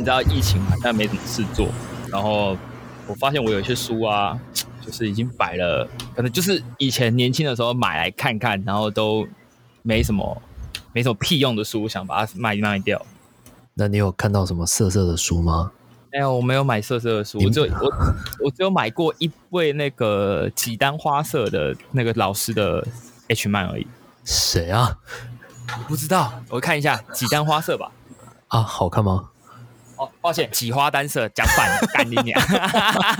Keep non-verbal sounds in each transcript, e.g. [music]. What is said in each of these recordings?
你知道疫情嘛，但没什么事做，然后我发现我有一些书啊，[tsk] 就是已经摆了，可能就是以前年轻的时候买来看看，然后都没什么没什么屁用的书，想把它卖卖掉。那你有看到什么色色的书吗？没有，我没有买色色的书，我只有我 [laughs] 我只有买过一位那个几单花色的那个老师的 H 漫而已。谁啊？不知道，我看一下几单花色吧。啊，好看吗？哦，抱歉，几花单色讲反了，[laughs] 干你娘！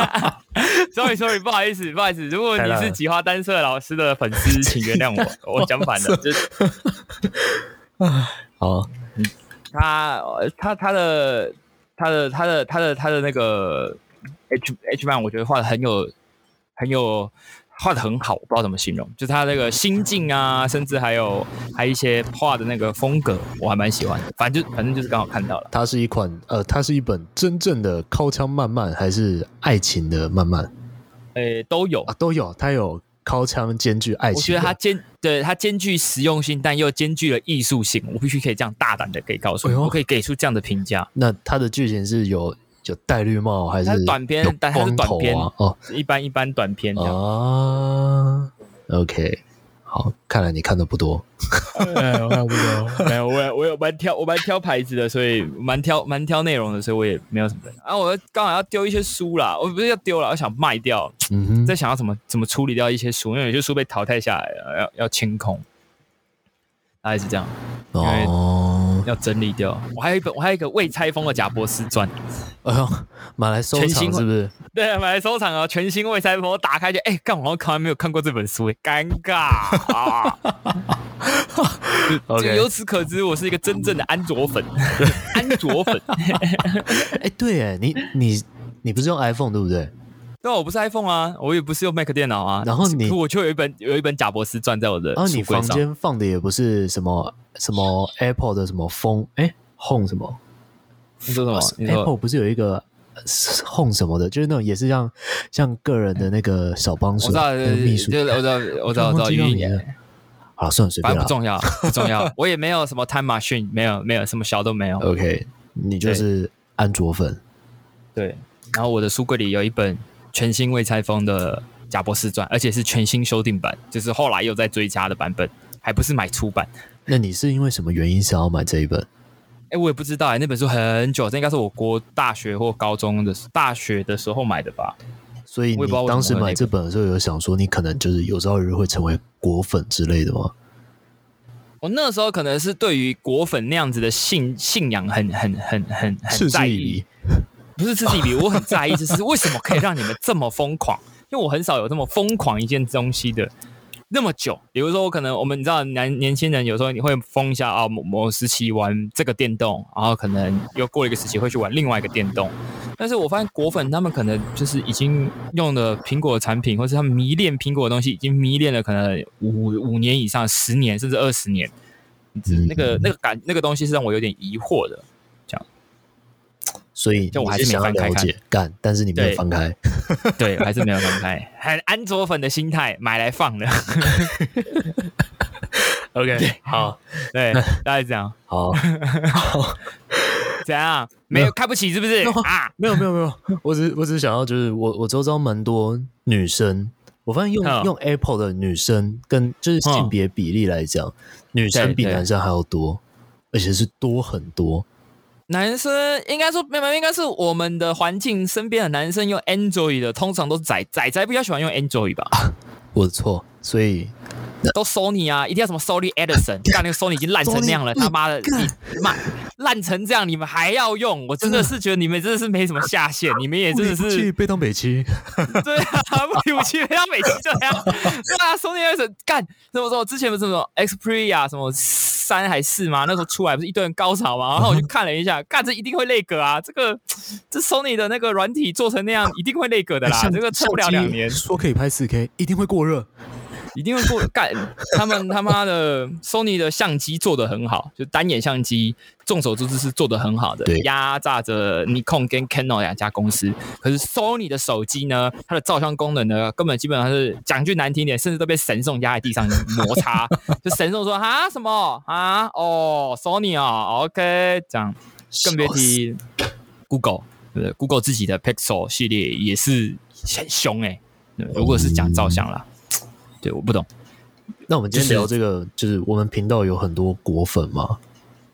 [laughs] Sorry Sorry，不好意思不好意思，如果你是几花单色老师的粉丝，[laughs] 请原谅我，我讲反了。就好，他他他的他的他的他的他的那个 H H 漫，我觉得画的很有很有。画的很好，我不知道怎么形容，就是他那个心境啊，甚至还有还一些画的那个风格，我还蛮喜欢的。反正就反正就是刚好看到了。它是一款呃，它是一本真正的靠枪漫漫，还是爱情的漫漫？诶，都有啊，都有。它有靠枪兼具爱情，我觉得它兼对它兼具实用性，但又兼具了艺术性。我必须可以这样大胆的可以告诉你，我可以给出这样的评价。那它的剧情是有。就戴绿帽还是短片？但它是短片哦，一般一般短片啊。OK，好，看来你看的不多。没有看不多，[laughs] 没有我我有蛮挑，我蛮挑牌子的，所以蛮挑蛮挑内容的，所以我也没有什么。啊，我刚好要丢一些书啦，我不是要丢了，我想卖掉。嗯哼，在想要怎么怎么处理掉一些书，因为有些书被淘汰下来了，要要清空。大概是这样，哦，要整理掉。我还有一本，我还有一个未拆封的贾博士传，哎呦，买来收藏是不是？[laughs] 对，买来收藏啊，全新未拆封。我打开就，哎，干我好像从来没有看过这本书，尴尬啊。[laughs] [laughs] OK，由此可知，我是一个真正的安卓粉，安卓粉。哎，对，哎，你你你不是用 iPhone 对不对？对，我不是 iPhone 啊，我也不是用 Mac 电脑啊。然后你，我就有一本有一本贾博士传在我的。然后你房间放的也不是什么什么 Apple 的什么风，哎，Home 什么？你说什么？Apple 不是有一个 Home 什么的，就是那种也是像像个人的那个小帮手，秘书。我知道，我知道，我知道，语言。好，算了，随便不重要，不重要。我也没有什么 Time Machine，没有，没有什么小都没有。OK，你就是安卓粉。对，然后我的书柜里有一本。全新未拆封的《贾博士传》，而且是全新修订版，就是后来又在追加的版本，还不是买出版。那你是因为什么原因想要买这一本？哎，我也不知道哎，那本书很久，这应该是我国大学或高中的大学的时候买的吧。所以你当时买这本的时候，有想说你可能就是有朝一日会成为果粉之类的吗？我那时候可能是对于果粉那样子的信信仰很很很很很在意。不是自己比，我很在意，就是为什么可以让你们这么疯狂？因为我很少有这么疯狂一件东西的那么久。比如说，我可能我们你知道，年年轻人有时候你会疯一下啊，某某时期玩这个电动，然后可能又过了一个时期会去玩另外一个电动。但是我发现果粉他们可能就是已经用了苹果的产品，或是他们迷恋苹果的东西，已经迷恋了可能五五年以上、十年甚至二十年。那个那个感那个东西是让我有点疑惑的。所以，就我还是想要了解干，但是你没有翻开，对，[laughs] 还是没有翻开，很安卓粉的心态买来放的。[laughs] OK，好，[laughs] 对，大概这样，好，怎样？没有看不起是不是啊？没有，没有，没有，我只我只是想要，就是我我周遭蛮多女生，我发现用用 Apple 的女生，跟就是性别比例来讲，女生比男生还要多，而且是多很多。男生应该说没有，应该是我们的环境身边的男生用 Android 的，通常都是仔仔仔比较喜欢用 Android 吧？[laughs] 我的错，所以都 Sony 啊，一定要什么 Sony Edison，干那个 Sony 已经烂成那样了，他妈的，你妈烂成这样，你们还要用？我真的是觉得你们真的是没什么下限，你们也真的是被当北七，对啊，武器被当北七这样，对啊，Sony Edison 干，怎么说？之前不是什么 Xperia 什么？三还是吗？那时候出来不是一堆人高潮吗？然后我就看了一下，干这一定会内格啊！这个这 Sony 的那个软体做成那样，一定会内格的啦！这个撑不了两年，说可以拍四 K，一定会过热。一定会过干，他们他妈的 Sony 的相机做的很好，就单眼相机，众所周知是做的很好的，压榨着 Nikon 跟 Canon 两家公司。可是 Sony 的手机呢，它的照相功能呢，根本基本上是讲句难听点，甚至都被神送压在地上摩擦。就神送说啊什么啊哦 Sony 啊 OK 这样，更别提 Google，对不对？Google 自己的 Pixel 系列也是很凶哎。如果是讲照相啦，对，我不懂。那我们今天聊这个，就是我们频道有很多果粉吗？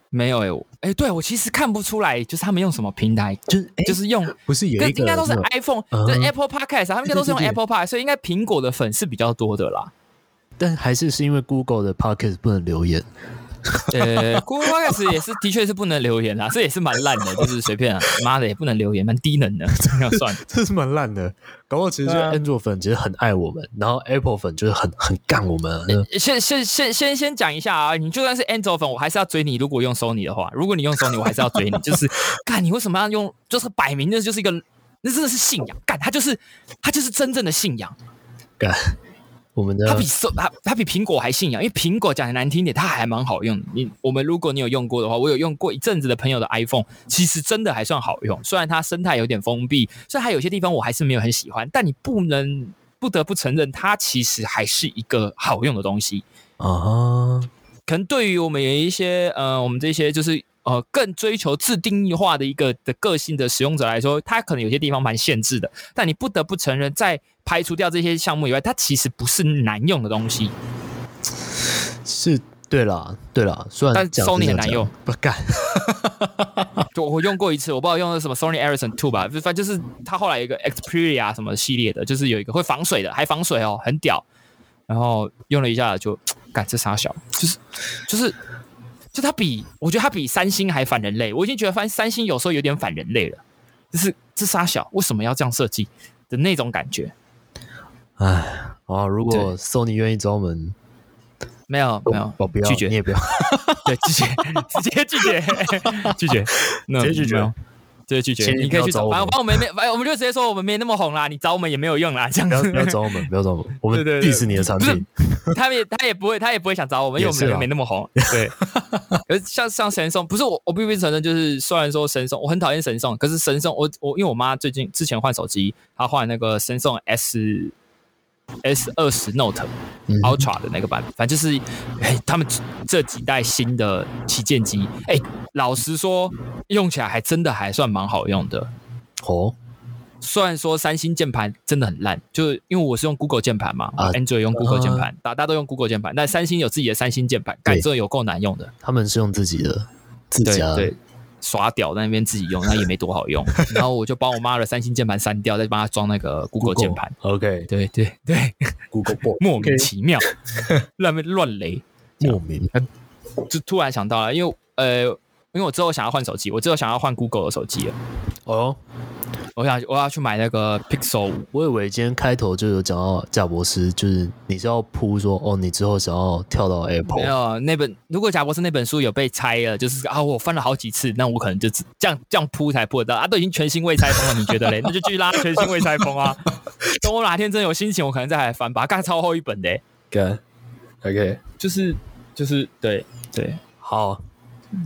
没有哎，哎，对我其实看不出来，就是他们用什么平台，就是就是用不是有一个应该都是 iPhone，就 Apple Podcast，他们应该都是用 Apple Podcast，所以应该苹果的粉是比较多的啦。但还是是因为 Google 的 Podcast 不能留言。[laughs] 呃，Google Podcast 也是，的确是不能留言啦，这也是蛮烂的，[laughs] 就是随便啊，妈的也不能留言，蛮低能的，[laughs] 这样算，这是蛮烂的。搞不好其实 Android 粉其实很爱我们，然后 Apple 粉就是很很干我们。先先先先先讲一下啊，你就算是 Android 粉，我还是要追你。如果用 Sony 的话，如果你用 Sony，我还是要追你。就是干，你为什么要用？就是摆明的就是一个，那真的是信仰。干，他就是他就是真正的信仰。干。我们的它比手它它比苹果还信仰，因为苹果讲的难听点，它还蛮好用。你我们如果你有用过的话，我有用过一阵子的朋友的 iPhone，其实真的还算好用。虽然它生态有点封闭，虽然它有些地方我还是没有很喜欢。但你不能不得不承认，它其实还是一个好用的东西啊。可能对于我们有一些呃，我们这些就是呃更追求自定义化的一个的个性的使用者来说，它可能有些地方蛮限制的。但你不得不承认，在排除掉这些项目以外，它其实不是难用的东西。是，对了，对了，虽然 [laughs] 但 Sony 很难用，不干。就我用过一次，我不知道用的什么 Sony Ericsson Two 吧，反正就是它后来有一个 Xperia 什么系列的，就是有一个会防水的，还防水哦，很屌。然后用了一下就，干这傻小，就是就是，就它比我觉得它比三星还反人类。我已经觉得反三星有时候有点反人类了，就是这杀小为什么要这样设计的那种感觉。唉，啊！如果 Sony 愿意找我们，没有没有，我不要，拒绝你也不要，[laughs] 对，拒绝，直接拒绝，[laughs] 拒绝，直接拒绝，直接拒绝。你可以去找，反正我们没，反正我们就直接说我们没那么红啦，你找我们也没有用啦，这样子。不要找我们，不要找我们，[laughs] 我们 diss 你的产品。他也他也不会，他也不会想找我们，因为我们没那么红。对，[laughs] 而像像神送，不是我，我必须承认，就是虽然说神送，我很讨厌神送，可是神送，我我因为我妈最近之前换手机，她换那个神送 S。S 二十 Note Ultra 的那个版本，反正就是，哎，他们这几代新的旗舰机，哎，老实说，用起来还真的还算蛮好用的。哦，虽然说三星键盘真的很烂，就是因为我是用 Google 键盘嘛啊，Android 用 Google 键盘，大大家都用 Google 键盘，但三星有自己的三星键盘，感这有够难用的。他们是用自己的自家。对。耍屌在那边自己用，[laughs] 那也没多好用。然后我就把我妈的三星键盘删掉，再帮她装那个 Google 键盘。OK，对对对，Google [laughs] 莫名其妙，[laughs] 乱乱雷，莫名。就突然想到了，因为呃，因为我之后想要换手机，我之后想要换 Google 的手机了。哦。我想我要去买那个 Pixel 五。我以为今天开头就有讲到贾博士，就是你是要铺说哦，你之后想要跳到 Apple。没有那本，如果贾博士那本书有被拆了，就是啊，我翻了好几次，那我可能就这样这样铺才铺得到啊，都已经全新未拆封了，你觉得嘞？那就继续拉全新未拆封啊。等我哪天真有心情，我可能再来翻，把它盖超厚一本的。对，OK，就是就是对对，好。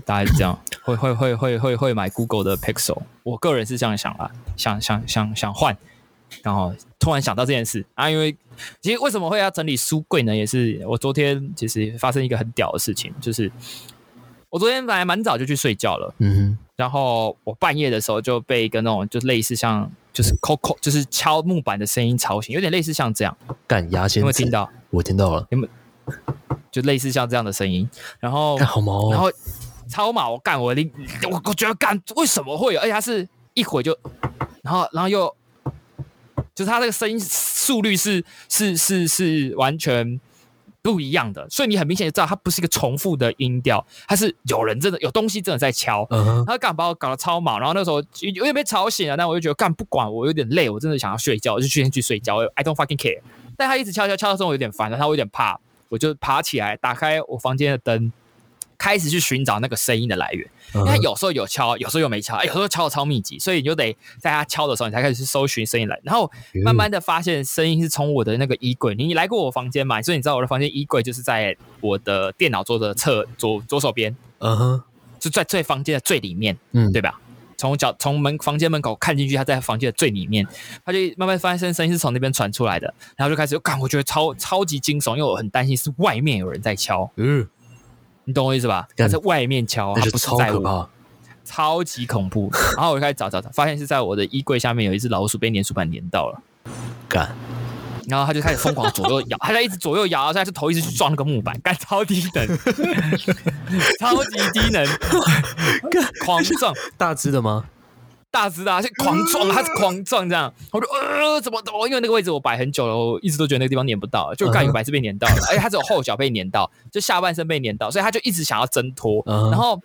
大概是这样，会会会会会会买 Google 的 Pixel，我个人是这样想啦，想想想想换，然后突然想到这件事啊，因为其实为什么会要整理书柜呢？也是我昨天其实发生一个很屌的事情，就是我昨天本来蛮早就去睡觉了，嗯哼，然后我半夜的时候就被一个那种就类似像就是敲敲就是敲木板的声音吵醒，有点类似像这样，干牙先，有没有听到？我听到了，有没有？就类似像这样的声音，然后好毛，然后。超马，我干我你我我觉得干为什么会有？而且它是一会就，然后然后又，就是它那个声音速率是是是是完全不一样的，所以你很明显就知道它不是一个重复的音调，它是有人真的有东西真的在敲。他干把我搞得超毛，然后那时候有点被吵醒了，但我就觉得干不管我有点累，我真的想要睡觉，我就去先去睡觉。I don't fucking care。但他一直敲敲敲到时候我有点烦了，他我有点怕，我就爬起来打开我房间的灯。开始去寻找那个声音的来源，因为有时候有敲，有时候又没敲，有时候敲的超密集，所以你就得在他敲的时候，你才开始去搜寻声音来，然后慢慢的发现声音是从我的那个衣柜。你来过我房间嘛？所以你知道我的房间衣柜就是在我的电脑桌的侧左左手边，嗯哼，就在最房间的最里面，嗯，对吧？从脚从门房间门口看进去，他在房间的最里面，他就慢慢发现声音是从那边传出来的，然后就开始，干，我觉得超超级惊悚，因为我很担心是外面有人在敲，嗯。你懂我意思吧？他在外面敲，他不是在我，超级恐怖。然后我就开始找找找，发现是在我的衣柜下面有一只老鼠被粘鼠板粘到了，干。然后他就开始疯狂左右摇，[laughs] 他在一直左右摇，现在是头一直去撞那个木板，干超低能，[laughs] 超级低能，狂撞大只的吗？大只的，[laughs] 是狂撞，他是狂撞这样。我就呃，怎么怎么？因为那个位置我摆很久了，我一直都觉得那个地方粘不到，就刚有白是被粘到了，而且他只有后脚被粘到，就下半身被粘到，所以他就一直想要挣脱。然后，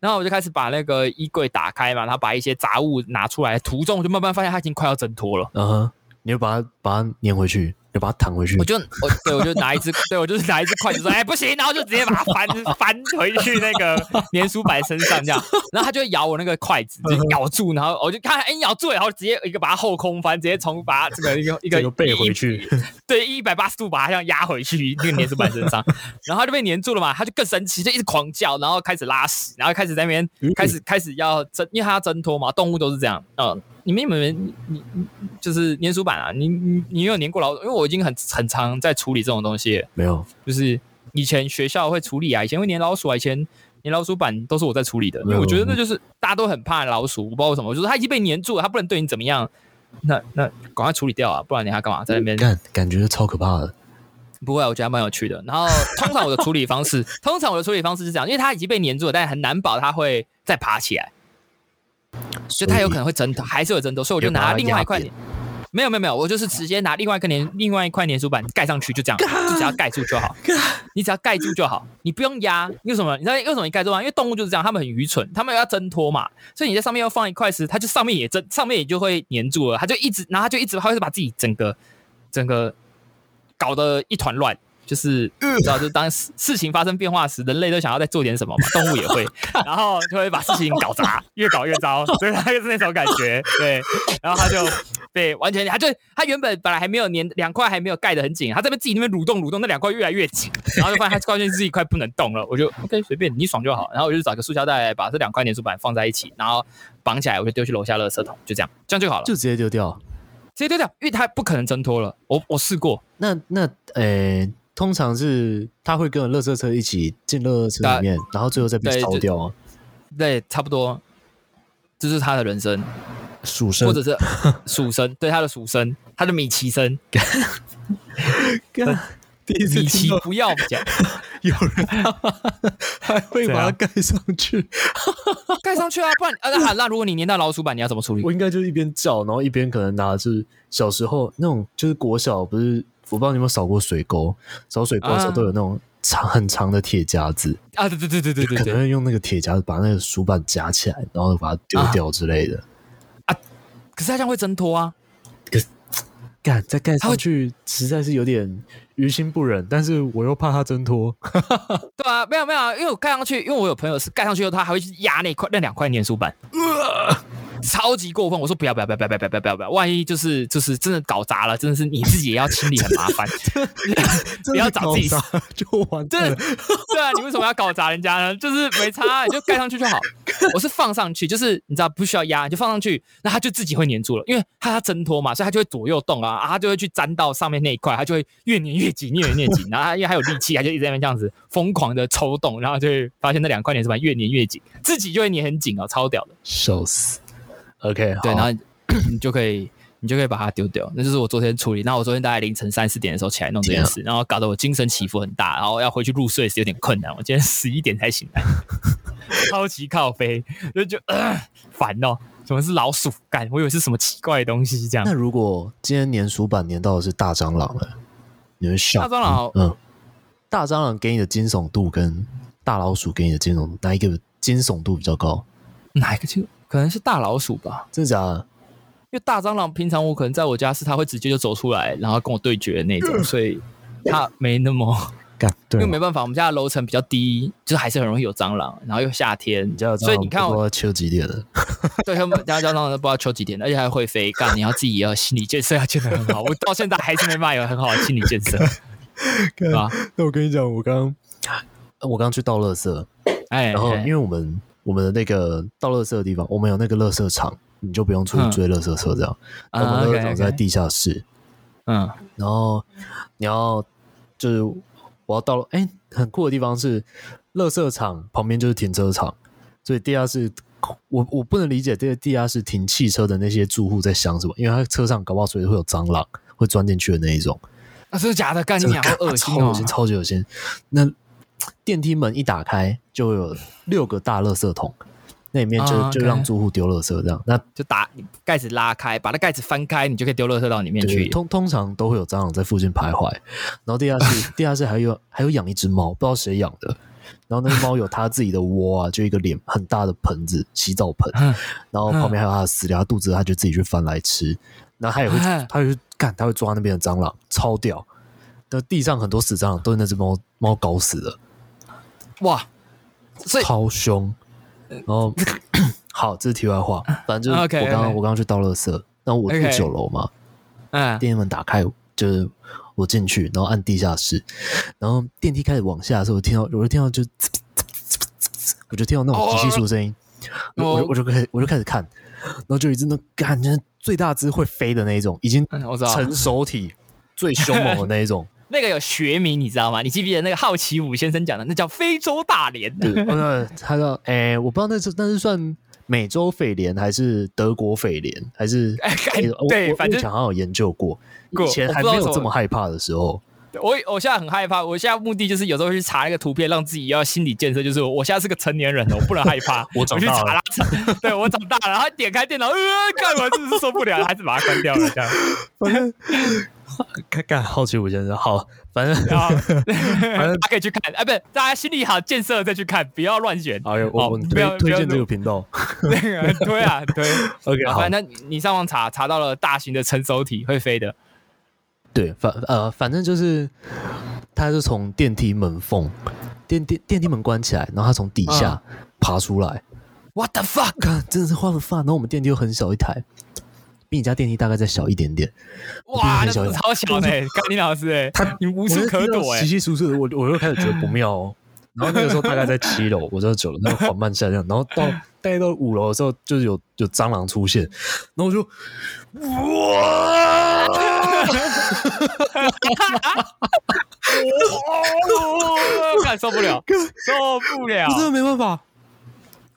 然后我就开始把那个衣柜打开嘛，然后把一些杂物拿出来，途中我就慢慢发现他已经快要挣脱了。嗯哼。你就把它把它粘回去，就把它弹回去。我就我对我就拿一只，对我就是拿一只筷子说，哎不行，然后就直接把它翻翻回去那个粘鼠板身上这样，然后它就会咬我那个筷子，就咬住，然后我就看哎咬住，然后直接一个把它后空翻，直接从把这个一个一个背回去，对，一百八十度把它这样压回去那个粘鼠板身上，然后它就被粘住了嘛，它就更生气，就一直狂叫，然后开始拉屎，然后开始在那边开始开始要挣，因为它要挣脱嘛，动物都是这样，嗯。你们有没有你你就是粘鼠板啊？你你你有粘过老鼠？因为我已经很很常在处理这种东西。没有，就是以前学校会处理啊，以前会粘老鼠啊，以前粘老鼠板都是我在处理的。因为我觉得那就是大家都很怕老鼠，我不知道为什么，就是它已经被粘住了，它不能对你怎么样。那那赶快处理掉啊，不然你还干嘛在那边？感感觉超可怕的。不会，我觉得蛮有趣的。然后通常我的处理方式，[laughs] 通常我的处理方式是这样，因为它已经被粘住了，但是很难保它会再爬起来。所以它有可能会挣脱，还是有挣脱，所以我就拿另外一块，没有没有没有，我就是直接拿另外一个粘另外一块粘鼠板盖上去，就这样，就只要盖住就好。你只要盖住就好，你不用压。为什么？你知道为什么你盖住吗？因为动物就是这样，它们很愚蠢，它们要挣脱嘛。所以你在上面要放一块石，它就上面也挣，上面也就会粘住了，它就一直，然后它就一直，它会把自己整个整个搞得一团乱。就是知道，就当事情发生变化时，人类都想要再做点什么嘛，动物也会，然后就会把事情搞砸，越搞越糟，所以他就是那种感觉，对，然后他就对，完全他就他原本本来还没有粘两块还没有盖得很紧，他这边自己那边蠕动蠕动，那两块越来越紧，然后就发现他关键是一块不能动了，我就 OK 随便你爽就好，然后我就找个塑胶袋把这两块粘鼠板放在一起，然后绑起来，我就丢去楼下垃圾桶，就这样，这样就好了，就直接丢掉，直接丢掉，因为它不可能挣脱了，我我试过，那那诶。通常是他会跟垃圾车一起进垃圾车里面，然后最后再被烧掉啊。对，差不多，这是他的人生，鼠生，或者是 [laughs] 鼠生，对他的鼠生，他的米奇生。米奇不要讲，[laughs] 有人还会把它盖上去，[laughs] 盖上去啊！不然啊，那那如果你粘到老鼠板，你要怎么处理？我应该就一边叫，然后一边可能拿是小时候那种，就是国小不是。我不知道你有没有扫过水沟，扫水沟的时候都有那种长很长的铁夹子啊，对对对对对对，可能会用那个铁夹子把那个鼠板夹起来，然后把它丢掉之类的啊。可是它这样会挣脱啊，可干再盖上去实在是有点于心不忍，但是我又怕它挣脱。[laughs] 对啊，没有没有，因为我盖上去，因为我有朋友是盖上去后，他还会去压那块那两块粘鼠板。[laughs] 超级过分！我说不要不要不要不要不要不要不要不要！万一就是就是真的搞砸了，真的是你自己也要清理，很麻烦。不要找自己就完。对对啊，你为什么要搞砸人家呢？就是没差，你就盖上去就好。我是放上去，就是你知道不需要压，就放上去，那它就自己会粘住了，因为它要挣脱嘛，所以它就会左右动啊，啊，它就会去粘到上面那一块，它就会越粘越紧，越粘越紧。然后它因为还有力气，它就一直在那边这样子疯狂的抽动，然后就会发现那两块粘是吧，越粘越紧，自己就会粘很紧哦，超屌的，笑死。OK，对，然后 [coughs] 你就可以，你就可以把它丢掉。那就是我昨天处理。那我昨天大概凌晨三四点的时候起来弄这件事，然后搞得我精神起伏很大，然后要回去入睡是有点困难。我今天 [laughs] 十一点才醒来，[laughs] 超级靠背，就就烦哦。什么是老鼠干？我以为是什么奇怪的东西这样。那如果今天粘鼠板粘到的是大蟑螂了，你会笑？大蟑螂，嗯，大蟑螂给你的惊悚度跟大老鼠给你的惊悚，哪一个惊悚度比较高？哪一个惊？可能是大老鼠吧，真的假的？因为大蟑螂平常我可能在我家是它会直接就走出来，然后跟我对决的那种，所以它没那么 [laughs] 干。因为没办法，我们家的楼层比较低，就是还是很容易有蟑螂。然后又夏天，所以你看我秋几点的？[laughs] 对，他们家蟑螂都不知道秋几点，而且还会飞。干，你要自己要心理建设要建得很好。我到现在还是没办法有很好的心理建设，[laughs] 对吧？那我跟你讲，我刚我刚去倒垃圾，哎，然后因为我们。我们的那个倒垃圾的地方，我们有那个垃圾场，你就不用出去追垃圾车这样。我们垃圾场在地下室，嗯，然后你要就是我要到了，哎，很酷的地方是，垃圾场旁边就是停车场，所以地下室我我不能理解这个地下室停汽车的那些住户在想什么，因为他车上搞不好随时会有蟑螂会钻进去的那一种。啊，真的假的？干你娘，好恶心哦！超级恶心。那电梯门一打开，就有六个大垃圾桶，那里面就就让住户丢垃圾这样。那就打盖子拉开，把那盖子翻开，你就可以丢垃圾到里面去。通通常都会有蟑螂在附近徘徊。然后地下室地下室还有还有养一只猫，不知道谁养的。然后那个猫有它自己的窝啊，就一个脸很大的盆子，洗澡盆。然后旁边还有它的饲料，肚子它就自己去翻来吃。然后它也会，它会干，它会抓那边的蟑螂，超屌。那地上很多死蟑螂都是那只猫猫搞死的。哇，超凶。然后 [clears throat] 好，这是题外话，反正就是我刚刚我刚刚去倒垃圾，那我住九楼嘛，嗯，电梯门打开，就是我进去，然后按地下室，然后电梯开始往下的时候，我听到，我就听到就，[tsk] 我就听到那种机器鼠声音，我我就开始我就开始看，然后就一只那感觉最大只会飞的那一种，已经成熟体最凶猛的那一种。那个有学名，你知道吗？你记不记得那个好奇五先生讲的？那叫非洲大蠊。对，他说：“哎，我不知道那是那是算美洲匪莲还是德国匪莲，还是…… [laughs] 对，反正好像有研究过。以前还没有这么害怕的时候，我我现在很害怕。我现在目的就是有时候去查一个图片，让自己要心理建设，就是我现在是个成年人了，我不能害怕。[laughs] 我长大了，[laughs] 对我长大了，然后点开电脑，呃，看完真是受不了，还是把它关掉了。这样，反正。[laughs] 看看好奇五先生，好，反正 [laughs] 反正 [laughs] 大家可以去看，哎，不是，大家心里好建设再去看，不要乱选。好，我不要推荐这个频道，推啊推。OK，好，那你上网查查到了大型的成熟体会飞的，对，反呃反正就是他是从电梯门缝，电电电梯门关起来，然后他从底下爬出来。What the fuck？真的是 What the fuck？然后我们电梯又很小一台。比你家电梯大概再小一点点，哇，那超小的，甘霖老师哎，他你无处可躲哎，稀稀疏疏的，我我又开始觉得不妙哦。[laughs] 然后那个时候大概在七楼，我就九楼，那个缓慢下降，然后到大概到五楼的时候，就是有有蟑螂出现，然后我就哇，[laughs] 哇，受不了，[laughs] 受不了，我真的没办法，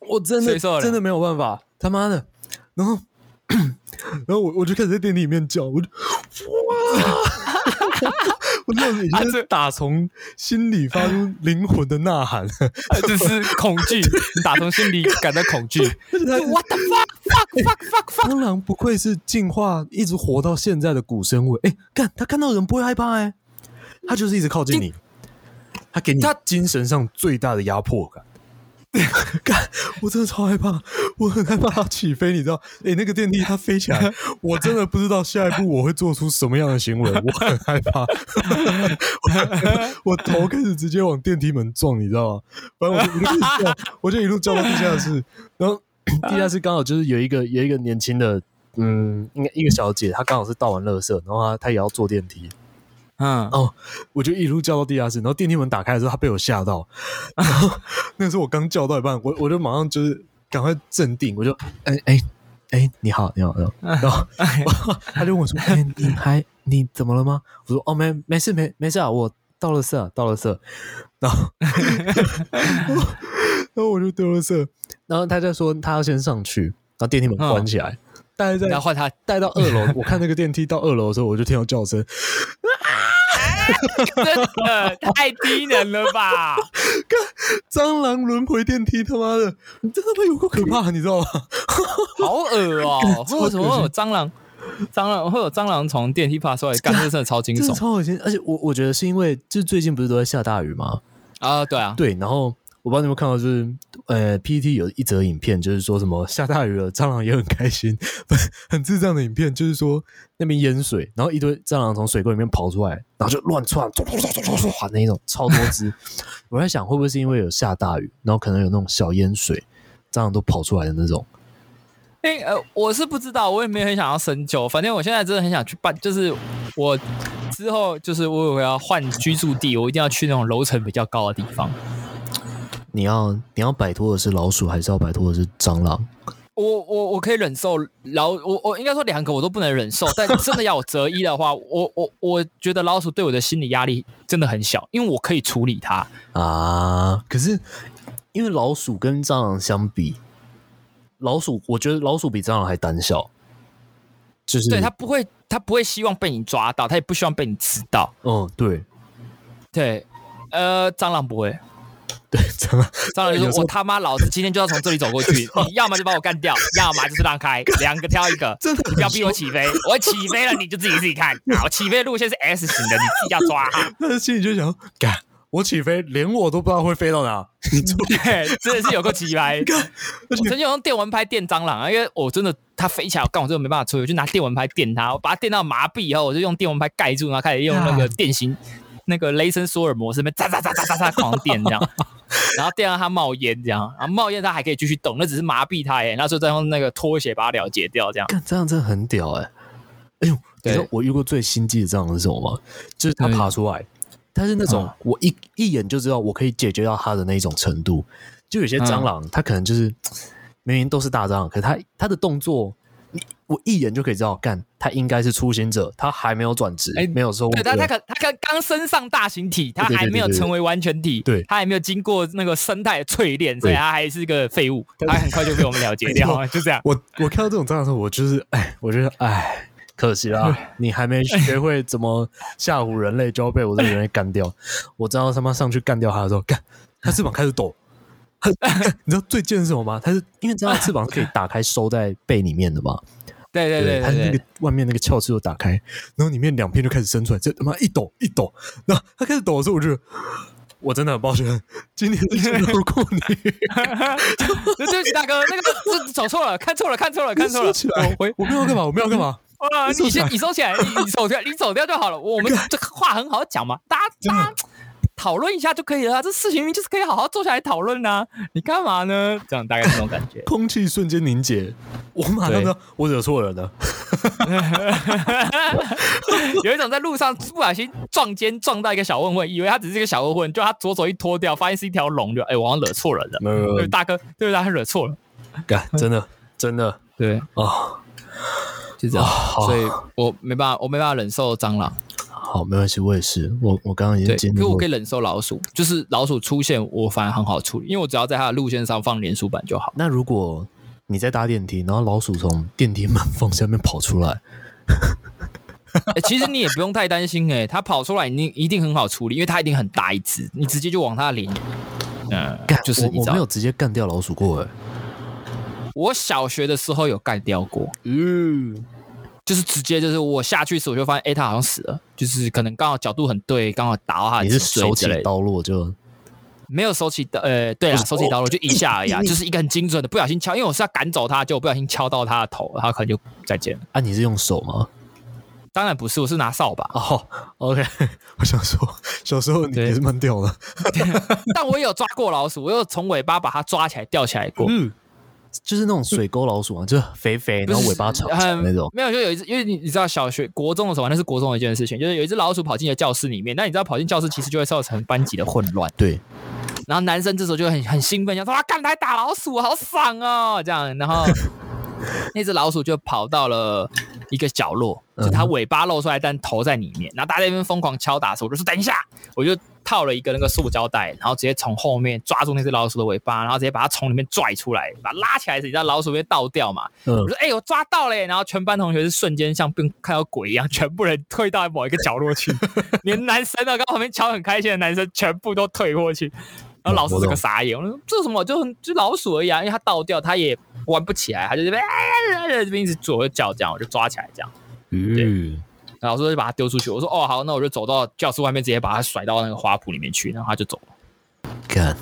我真的真的没有办法，他妈的，然后。然后我我就开始在电梯里面叫，我就哇！[laughs] 我那时已经是打从心里发出灵魂的呐喊，[laughs] 这是恐惧，[laughs] 打从心里感到恐惧。What the fuck fuck fuck fuck 不愧是进化一直活到现在的古生物。哎，看他看到人不会害怕哎，他就是一直靠近你，他给你他精神上最大的压迫感。[laughs] 干！我真的超害怕，我很害怕它起飞，你知道？哎，那个电梯它飞起来，我真的不知道下一步我会做出什么样的行为，我很害怕。我头开始直接往电梯门撞，你知道吗？反正我就一路叫，我就一路叫到地下室，然后 [laughs] 地下室刚好就是有一个有一个年轻的，嗯，应该一个小姐，她刚好是倒完垃圾，然后她她也要坐电梯。嗯哦，我就一路叫到地下室，然后电梯门打开的时候，他被我吓到。然后那时候我刚叫到一半，我我就马上就是赶快镇定，我就哎哎哎，你好你好，[laughs] 然后 [laughs] 他就问我说：“哎，你还你怎么了吗？”我说：“哦，没没事没没事啊，我到了色到了色。”然后 [laughs] 然后我就丢了色，然后他就说他要先上去，然后电梯门关起来。带在，然后他带到二楼，我看那个电梯到二楼的时候，我就听到叫声，真的太低能了吧！蟑螂轮回电梯，他妈的，真他妈有够可怕，你知道吗？好恶哦！为什么会有蟑螂？蟑螂会有蟑螂从电梯爬出来，干这真的超惊悚，超恶心！而且我我觉得是因为，就最近不是都在下大雨吗？啊，对啊，对，然后。我不知道你们看到，就是呃，PPT 有一则影片，就是说什么下大雨了，蟑螂也很开心，[laughs] 很智障的影片，就是说那边淹水，然后一堆蟑螂从水沟里面跑出来，然后就乱窜，唰唰唰唰唰那一种超多只。我在想，会不会是因为有下大雨，然后可能有那种小淹水，蟑螂都跑出来的那种？哎，呃，我是不知道，我也没有很想要深究。反正我现在真的很想去办，就是我之后就是我我要换居住地，我一定要去那种楼层比较高的地方。你要你要摆脱的是老鼠，还是要摆脱的是蟑螂？我我我可以忍受老我我应该说两个我都不能忍受，[laughs] 但真的要我择一的话，我我我觉得老鼠对我的心理压力真的很小，因为我可以处理它啊。可是因为老鼠跟蟑螂相比，老鼠，我觉得老鼠比蟑螂还胆小，就是对它不会，它不会希望被你抓到，它也不希望被你吃到。嗯，对，对，呃，蟑螂不会。[laughs] 对，蟑螂，蟑螂就说：“我他妈老子今天就要从这里走过去，[laughs] 你要么就把我干掉，要么就是让开，两个挑一个。真的，不要逼我起飞，我起飞了你就自己自己看。好，起飞路线是 S 型的，你自己要抓。[laughs] 但是心里就想，干，我起飞连我都不知道会飞到哪。对，真的是有个起飞。我曾经用电蚊拍电蟑螂啊，因为我真的它飞起来，我干我真的没办法出去，我就拿电蚊拍电它，我把它电到麻痹以后，我就用电蚊拍盖住，然后开始用那个电型。”那个雷神索尔模式，那喳喳喳喳喳喳狂电这样，然后电到它冒烟这样，然后冒烟它还可以继续动，那只是麻痹它耶，那时候再用那个拖鞋把它了结掉这样。这样真的很屌哎！哎呦，你知道我遇过最心机的蟑螂是什么吗？就是它爬出来，它是那种我一一眼就知道我可以解决到它的那一种程度。就有些蟑螂，它可能就是明明都是大蟑螂，可是它它的动作。我一眼就可以知道，干他应该是初心者，他还没有转职，哎，没有说，对，他他可他刚刚升上大型体，他还没有成为完全体，对，他还没有经过那个生态的淬炼，所以他还是个废物，他很快就被我们了解 [laughs] 掉，就这样。我我看到这种蟑螂的时候，我就是哎，我觉得哎，可惜啦，你还没学会怎么吓唬人类，就要被我这个人类干掉。我知道他妈上去干掉他的时候，干，他翅膀开始抖，[laughs] 你知道最贱是什么吗？它是因为知道翅膀是可以打开收在背里面的嘛。对 [laughs] 对对，它那个外面那个鞘翅就打开，然后里面两片就开始伸出来，这他妈一抖一抖，那它开始抖的时候，我就我真的很抱歉，今天见到过你，[laughs] 对不起大哥，那个是走错了，看错了，看错了，看错了，我回我们要干嘛？我们要干嘛？啊，你先你收起来，你你走掉，你走掉就好了。我们这话很好讲嘛，大家大家。讨论一下就可以了，这事情明明就是可以好好坐下来讨论呐，你干嘛呢？这样大概这种感觉，[laughs] 空气瞬间凝结。我马上说，我惹错人了。[laughs] 有一种在路上不小心撞肩撞到一个小混混，以为他只是一个小混混，就他左手一脱掉，发现是一条龙，就哎，我好像惹错人了。对，大哥，对不对？他惹错了。干，真的，真的，对啊，就这样。所以我没办法，我没办法忍受蟑螂。好，没关系，我也是。我我刚刚已经经历过，我可以忍受老鼠，就是老鼠出现，我反而很好处理，因为我只要在它的路线上放连鼠板就好。那如果你在搭电梯，然后老鼠从电梯门缝下面跑出来，[laughs] 其实你也不用太担心，哎，它跑出来，你一定很好处理，因为它一定很大一只，你直接就往它的脸，嗯，就是我没有直接干掉老鼠过，哎，我小学的时候有干掉过，嗯。就是直接就是我下去时，我就发现，哎，他好像死了。就是可能刚好角度很对，刚好打到他。你是手起刀落就没有手起刀？呃，对啊，手起刀落就一下而已，啊就是一个很精准的，不小心敲，因为我是要赶走他，就不小心敲到他的头，他可能就再见了。啊，你是用手吗？当然不是，我是拿扫把。哦，OK，我想说，小时候你也是蛮屌的，[laughs] 但我也有抓过老鼠，我有从尾巴把它抓起来吊起来过。嗯。就是那种水沟老鼠啊，就肥肥，然后尾巴长长那种。没有，就有一只，因为你你知道，小学、国中的时候，那是国中的一件事情，就是有一只老鼠跑进了教室里面。那你知道，跑进教室其实就会造成班级的混乱。对。然后男生这时候就很很兴奋，想说：“啊，干来打老鼠，好爽哦！”这样，然后 [laughs] 那只老鼠就跑到了一个角落，就它尾巴露出来，但头在里面。然后大家在那边疯狂敲打的时候，我就说：“等一下！”我就。套了一个那个塑胶袋，然后直接从后面抓住那只老鼠的尾巴，然后直接把它从里面拽出来，把它拉起来时，你知道老鼠被倒掉嘛？我说：“哎，我抓到嘞！”然后全班同学是瞬间像变看到鬼一样，全部人退到某一个角落去，[laughs] 连男生啊，刚旁边敲很开心的男生全部都退过去。然后老师是个傻眼，我说：“这什么？就很就老鼠而已啊！”因为它倒掉，它也玩不起来，它就这边这边一直左右叫这样，我就抓起来这样。嗯。老师就把它丢出去，我说哦好，那我就走到教室外面，直接把它甩到那个花圃里面去，然后它就走了。看，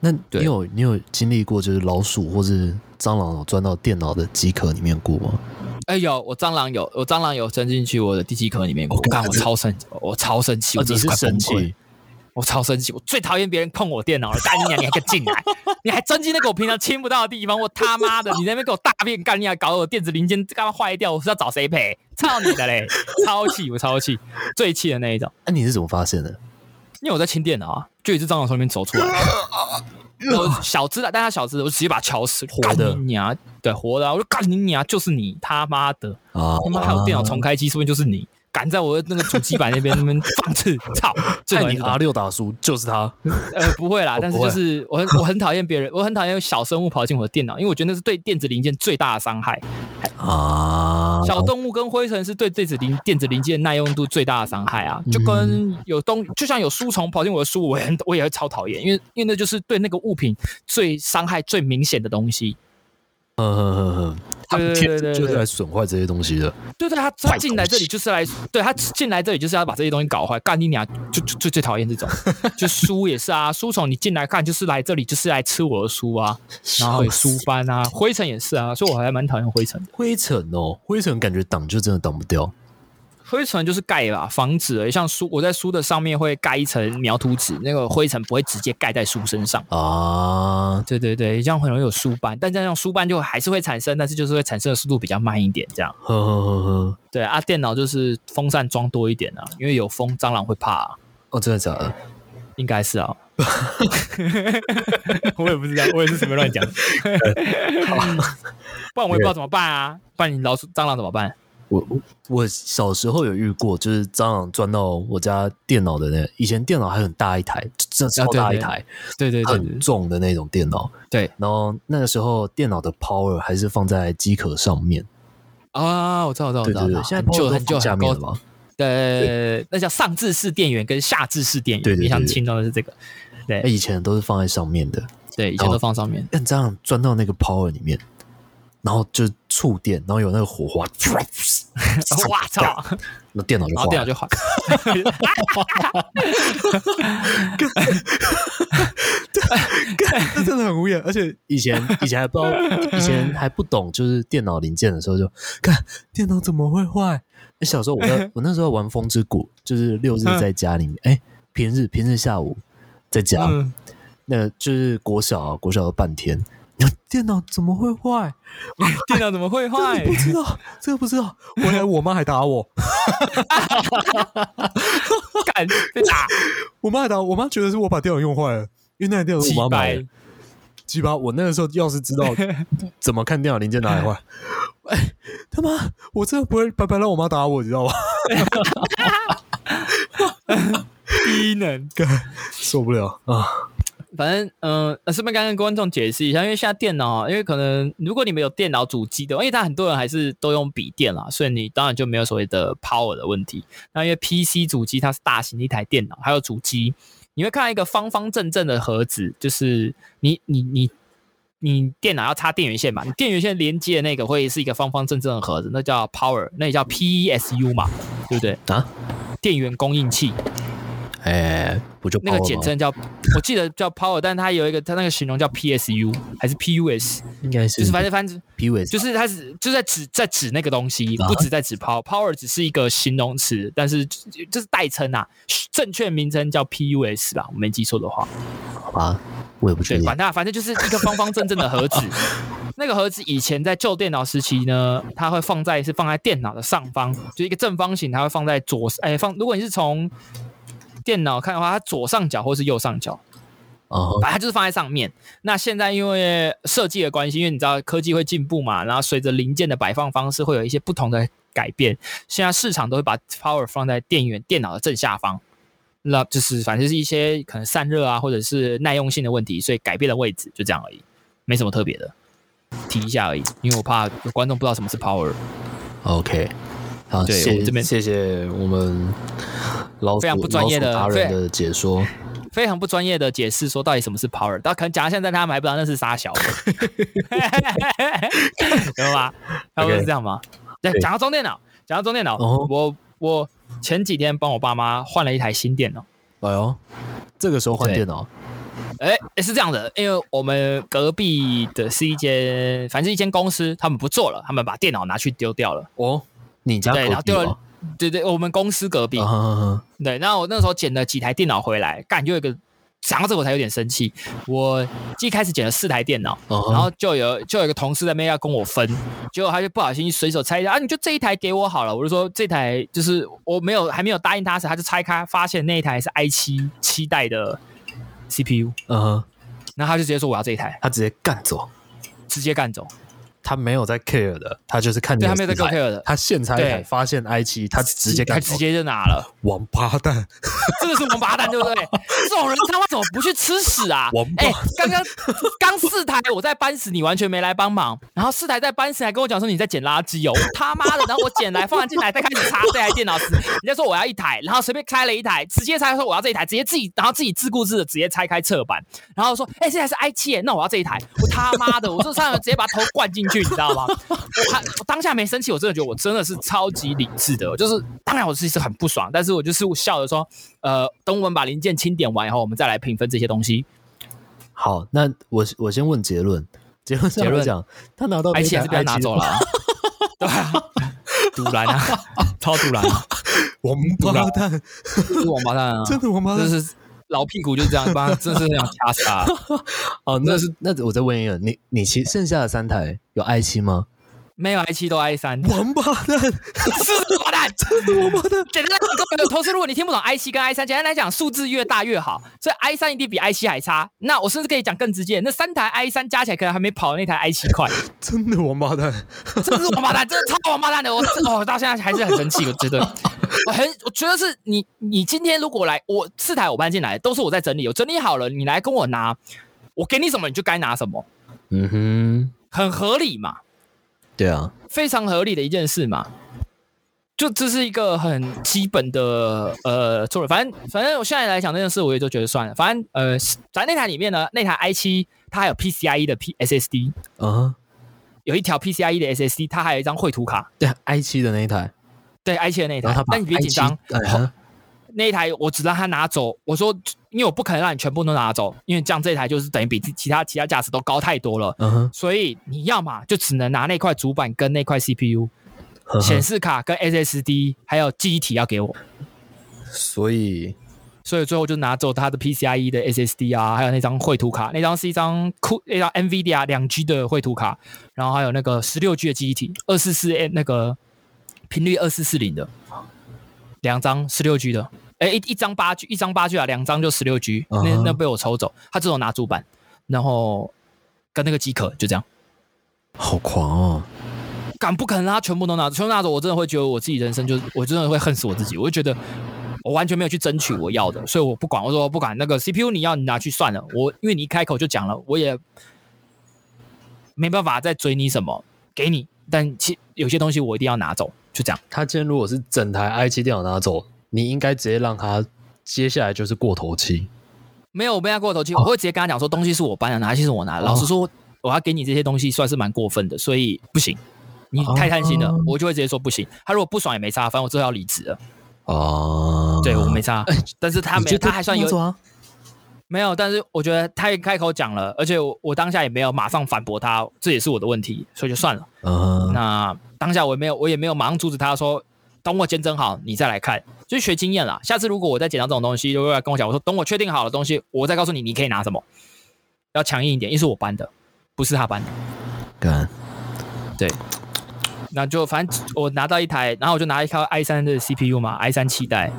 那你有你有经历过就是老鼠或是蟑螂钻到电脑的机壳里面过吗？哎有，我蟑螂有，我蟑螂有钻进去我的机壳里面过。我看我超生，我超生气，我真是生气。我超生气！我最讨厌别人碰我电脑了。干你娘！你还敢进来？你还钻进那个我平常亲不到的地方！我他妈的！你那边给我大便干你还搞我电子零件干嘛坏掉？我是要找谁赔？操你的嘞！超气！我超气！最气的那一种。那你是怎么发现的？因为我在清电脑啊，就一只蟑螂从里面走出来。[laughs] 我小只的，但他小只的，我直接把它敲死。活的你娘！对，活的！我就干你娘！就是你他妈的！啊他妈还有电脑重开机，说不定就是你？赶在我的那个主机板那边那边放肆，操！[laughs] 在你 R 六打输就是他，呃，不会啦，但是就是我很我很讨厌别人，我很讨厌小生物跑进我的电脑，因为我觉得那是对电子零件最大的伤害啊。小动物跟灰尘是对电子零电子零件耐用度最大的伤害啊，就跟有东就像有书虫跑进我的书，我很我也会超讨厌，因为因为那就是对那个物品最伤害最明显的东西。嗯嗯嗯嗯，他们天就是来损坏这些东西的。对对，他他进来这里就是来，对他进来这里就是要把这些东西搞坏。干你娘，就就最讨厌这种。[laughs] 就书也是啊，书虫你进来看就是来这里就是来吃我的书啊，然后书翻啊，灰尘也是啊，所以我还蛮讨厌灰尘。灰尘哦，灰尘感觉挡就真的挡不掉。灰尘就是盖吧，防止。像书，我在书的上面会盖一层描图纸，那个灰尘不会直接盖在书身上啊。对对对，这样很容易有书斑，但这样书斑就还是会产生，但是就是会产生的速度比较慢一点，这样。呵呵呵呵。对啊，电脑就是风扇装多一点啊，因为有风，蟑螂会怕。哦，真的假的？应该是啊。[laughs] 我也不知道，我也是随便乱讲。[laughs] 好，[laughs] 不然我也不知道怎么办啊。不然你老鼠、蟑螂怎么办？我我小时候有遇过，就是蟑螂钻到我家电脑的那，以前电脑还很大一台，这超大一台，对对，很重的那种电脑，对。然后那个时候电脑的 power 还是放在机壳上面。啊，我知道，我知道，对对对，现在就很就下面了嘛，对，那叫上置式电源跟下置式电源，对对，你想听到的是这个，对，以前都是放在上面的，对，以。前都放上面，但蟑螂钻到那个 power 里面。然后就触电，然后有那个火花，[laughs] 哇操！那电脑就坏，电脑就坏。这真的很无言。而且以前以前还不知道，以前还不懂，就是电脑零件的时候，就看电脑怎么会坏。小时候我我那时候玩风之谷，就是六日在家里面，哎，平日平日下午在家，那就是国小啊，国小了半天。电脑怎么会坏？电脑怎么会坏？不知道，这个不知道。回来我妈还打我，敢被打？我妈还打我，妈觉得是我把电脑用坏了，因为那台电脑是我妈买的。鸡巴！我那个时候要是知道 [laughs] 怎么看电脑零件哪里坏，哎，他妈，我真的不会白白让我妈打我，你知道吗？[laughs] 低能，[laughs] 受不了啊！反正，嗯，那顺便刚跟观众解释一下，因为现在电脑，因为可能如果你们有电脑主机的，因为它很多人还是都用笔电啦，所以你当然就没有所谓的 power 的问题。那因为 PC 主机它是大型的一台电脑，还有主机，你会看到一个方方正正的盒子，就是你你你你电脑要插电源线嘛，你电源线连接的那个会是一个方方正正的盒子，那叫 power，那也叫 PESU 嘛，对不对？啊，电源供应器。哎，不就那个简称叫，我记得叫 power，但它有一个，它那个形容叫 PSU 还是 PUS，应该是，就是反正反正 PUS，就是它是就在指在指那个东西，不止在指 power，power 只是一个形容词，但是就是代称啊，正确名称叫 PUS 吧，我没记错的话。好吧，我也不确定。管它，反正就是一个方方正正的盒子。[laughs] 那个盒子以前在旧电脑时期呢，它会放在是放在电脑的上方，就一个正方形，它会放在左哎放，如果你是从电脑看的话，它左上角或是右上角，哦，它就是放在上面。那现在因为设计的关系，因为你知道科技会进步嘛，然后随着零件的摆放方式会有一些不同的改变。现在市场都会把 power 放在电源电脑的正下方，那就是反正是一些可能散热啊，或者是耐用性的问题，所以改变了位置，就这样而已，没什么特别的，提一下而已。因为我怕观众不知道什么是 power。OK。好，谢这边谢谢我们老非常不专业的达人的解说，非常不专业的解释，说到底什么是 power？但可能讲到现在他们还不知道那是啥小，[laughs] 有吗？差不多是这样吗？对，讲到中电脑，讲到中电脑，我我前几天帮我爸妈换了一台新电脑。哎呦，这个时候换电脑？哎，是这样的，因为我们隔壁的是一间，反正一间公司，他们不做了，他们把电脑拿去丢掉了。哦。你家对，然后丢了，对对，我们公司隔壁，对，然后我那时候捡了几台电脑回来，干就有一个想到这我才有点生气。我一开始捡了四台电脑，然后就有就有一个同事在那边要跟我分，结果他就不小心随手拆一下啊，你就这一台给我好了。我就说这台就是我没有还没有答应他时，他就拆开发现那一台是 i 七七代的 CPU，嗯哼，然后他就直接说我要这一台，他直接干走，直接干走。他没有在 care 的，他就是看对他没有在 care 的，他现拆台发现 i 七，他直接他直接就拿了，王八蛋，真 [laughs] 的是王八蛋，对不对？[laughs] 这种人他妈怎么不去吃屎啊？王哎，刚刚刚四台我在搬屎，你完全没来帮忙，然后四台在搬屎还跟我讲说你在捡垃圾哦，他妈的，然后我捡来放完进来再开始插这台电脑时，人家说我要一台，然后随便开了一台，直接拆说我要这一台，直接自己然后自己自顾自的直接拆开侧板，然后说哎，这台是 i 七，那我要这一台，我他妈的，我这上直接把头灌进去，你知道吗？我还我当下没生气，我真的觉得我真的是超级理智的，就是当然我其实很不爽，但是我就是笑着说，呃，等我们把零件清点完以后，我们再来平分这些东西。好，那我我先问结论，结论结论讲，他拿到 i 七还是被他拿走了？对啊，堵拦啊，超堵拦，王八蛋，王八蛋啊，真的王八蛋，是老屁股就这样，把真是想掐死他。[laughs] 哦，那是那我再问一个，你你其剩下的三台有 i 七吗？没有 i 七都 i 三，王八蛋，[laughs] 是真的王八蛋。简单来讲，各位同时，如果你听不懂 i 七跟 i 三，简单来讲，数字越大越好，所以 i 三一定比 i 七还差。那我甚至可以讲更直接，那三台 i 三加起来可能还没跑那台 i 七 [laughs] 快。真的王八蛋，[laughs] 真的是王八蛋，真的超王八蛋的。我哦，到现在还是很生气。我觉得，我很，我觉得是你，你今天如果来，我四台我搬进来，都是我在整理，我整理好了，你来跟我拿，我给你什么你就该拿什么。嗯哼，很合理嘛。对啊，非常合理的一件事嘛，就这是一个很基本的呃做了。反正反正我现在来讲这件事，我也就觉得算了。反正呃，在那台里面呢，那台 i 七它还有 PCIe 的 P SSD，嗯，有一条 PCIe 的 SSD，它还有一张绘图卡。对，i 七的那一台，对 i 七的那一台。但你别紧张。那一台我只让他拿走，我说，因为我不可能让你全部都拿走，因为这样这一台就是等于比其他其他价值都高太多了。嗯哼，所以你要嘛就只能拿那块主板跟那块 CPU、显示卡跟 SSD 还有记忆体要给我。所以，所以最后就拿走他的 PCIe 的 SSD 啊，还有那张绘图卡，那张是一张酷那张 NVIDIA 两 G 的绘图卡，然后还有那个十六 G 的记忆体，二四四 N 那个频率二四四零的两张十六 G 的。哎，一一张八 G，一张八 G 啊，两张就十六 G，那那被我抽走，他只有拿主板，然后跟那个机壳就这样，好狂哦！敢不可能他全部都拿，全部拿走，我真的会觉得我自己人生就，我真的会恨死我自己，我就觉得我完全没有去争取我要的，所以我不管，我说不管那个 CPU 你要你拿去算了，我因为你一开口就讲了，我也没办法再追你什么，给你，但其有些东西我一定要拿走，就这样。他今天如果是整台 i 七电脑拿走。你应该直接让他接下来就是过头期，没有我被他过头期，我会直接跟他讲说东西是我搬的，拿西是我拿。老实说，我要给你这些东西算是蛮过分的，所以不行，你太贪心了，我就会直接说不行。他如果不爽也没差，反正我最后要离职了。哦，对我没差，但是他没他还算有，没有，但是我觉得他也开口讲了，而且我我当下也没有马上反驳他，这也是我的问题，所以就算了。嗯，那当下我也没有，我也没有马上阻止他说。等我监整好，你再来看，就是学经验啦。下次如果我再捡到这种东西，就会来跟我讲。我说等我确定好了东西，我再告诉你，你可以拿什么。要强硬一点，因为是我搬的，不是他搬的。干，对，那就反正我拿到一台，然后我就拿一条 i 三的 CPU 嘛，i 三七代，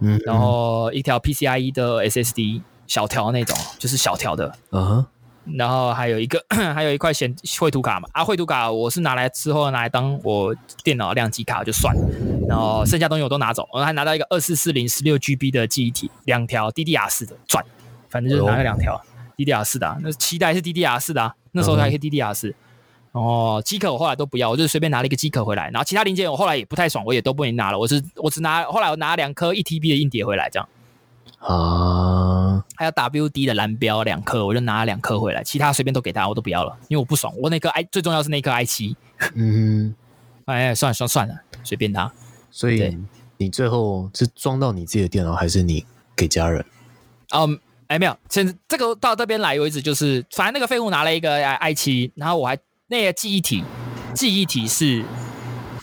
嗯，然后一条 PCIe 的 SSD，小条那种，就是小条的，嗯。然后还有一个，[clears throat] 还有一块显绘图卡嘛，啊，绘图卡我是拿来之后拿来当我电脑量级卡就算了，然后剩下东西我都拿走，我还拿到一个二四四零十六 GB 的记忆体，两条 DDR 四的转，反正就是拿了两条 DDR 四的，那期待是 DDR 四的，那时候还可以 DDR 四，然后机壳我后来都不要，我就随便拿了一个机壳回来，然后其他零件我后来也不太爽，我也都不能拿了，我是我只拿后来我拿两颗一 TB 的硬碟回来这样。啊，还有 WD 的蓝标两颗，我就拿了两颗回来，其他随便都给他，我都不要了，因为我不爽。我那颗 i 最重要是那颗 i 七，嗯，哎，算了算了算了，随便他。所以你最后是装到你自己的电脑，还是你给家人？嗯，哎，没有，现在这个到这边来为止，就是反正那个废物拿了一个 i 七，然后我还那个记忆体，记忆体是。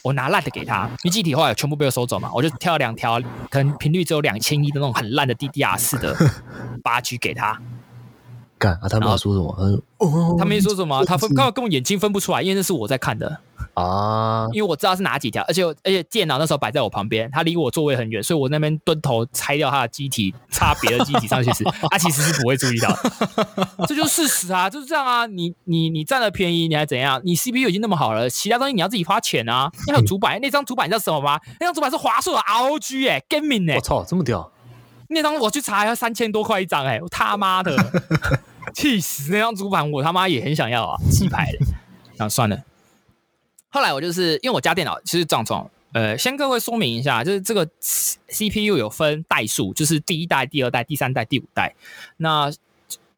我拿烂的给他，因为机体后来全部被我收走嘛，我就挑了两条，可能频率只有两千一的那种很烂的 DDR 四的 [laughs] 八 G 给他。干啊！他没有说什么，他说他没说什么，他分刚好跟我眼睛分不出来，因为那是我在看的。啊，因为我知道是哪几条，而且而且电脑那时候摆在我旁边，它离我座位很远，所以我那边蹲头拆掉它的机体，插别的机体上去时，它其实是不会注意到，这就是事实啊，就是这样啊，你你你占了便宜，你还怎样？你 CPU 已经那么好了，其他东西你要自己花钱啊。还有主板，那张主板你知道什么吗？那张主板是华硕的 ROG 哎，Gaming 哎，我操，这么屌！那张我去查要三千多块一张哎，我他妈的 [laughs] 气死！那张主板我他妈也很想要啊，气牌的，[laughs] 然后算了。后来我就是因为我家电脑其实这样装，呃，先各位说明一下，就是这个 CPU 有分代数，就是第一代、第二代、第三代、第五代。那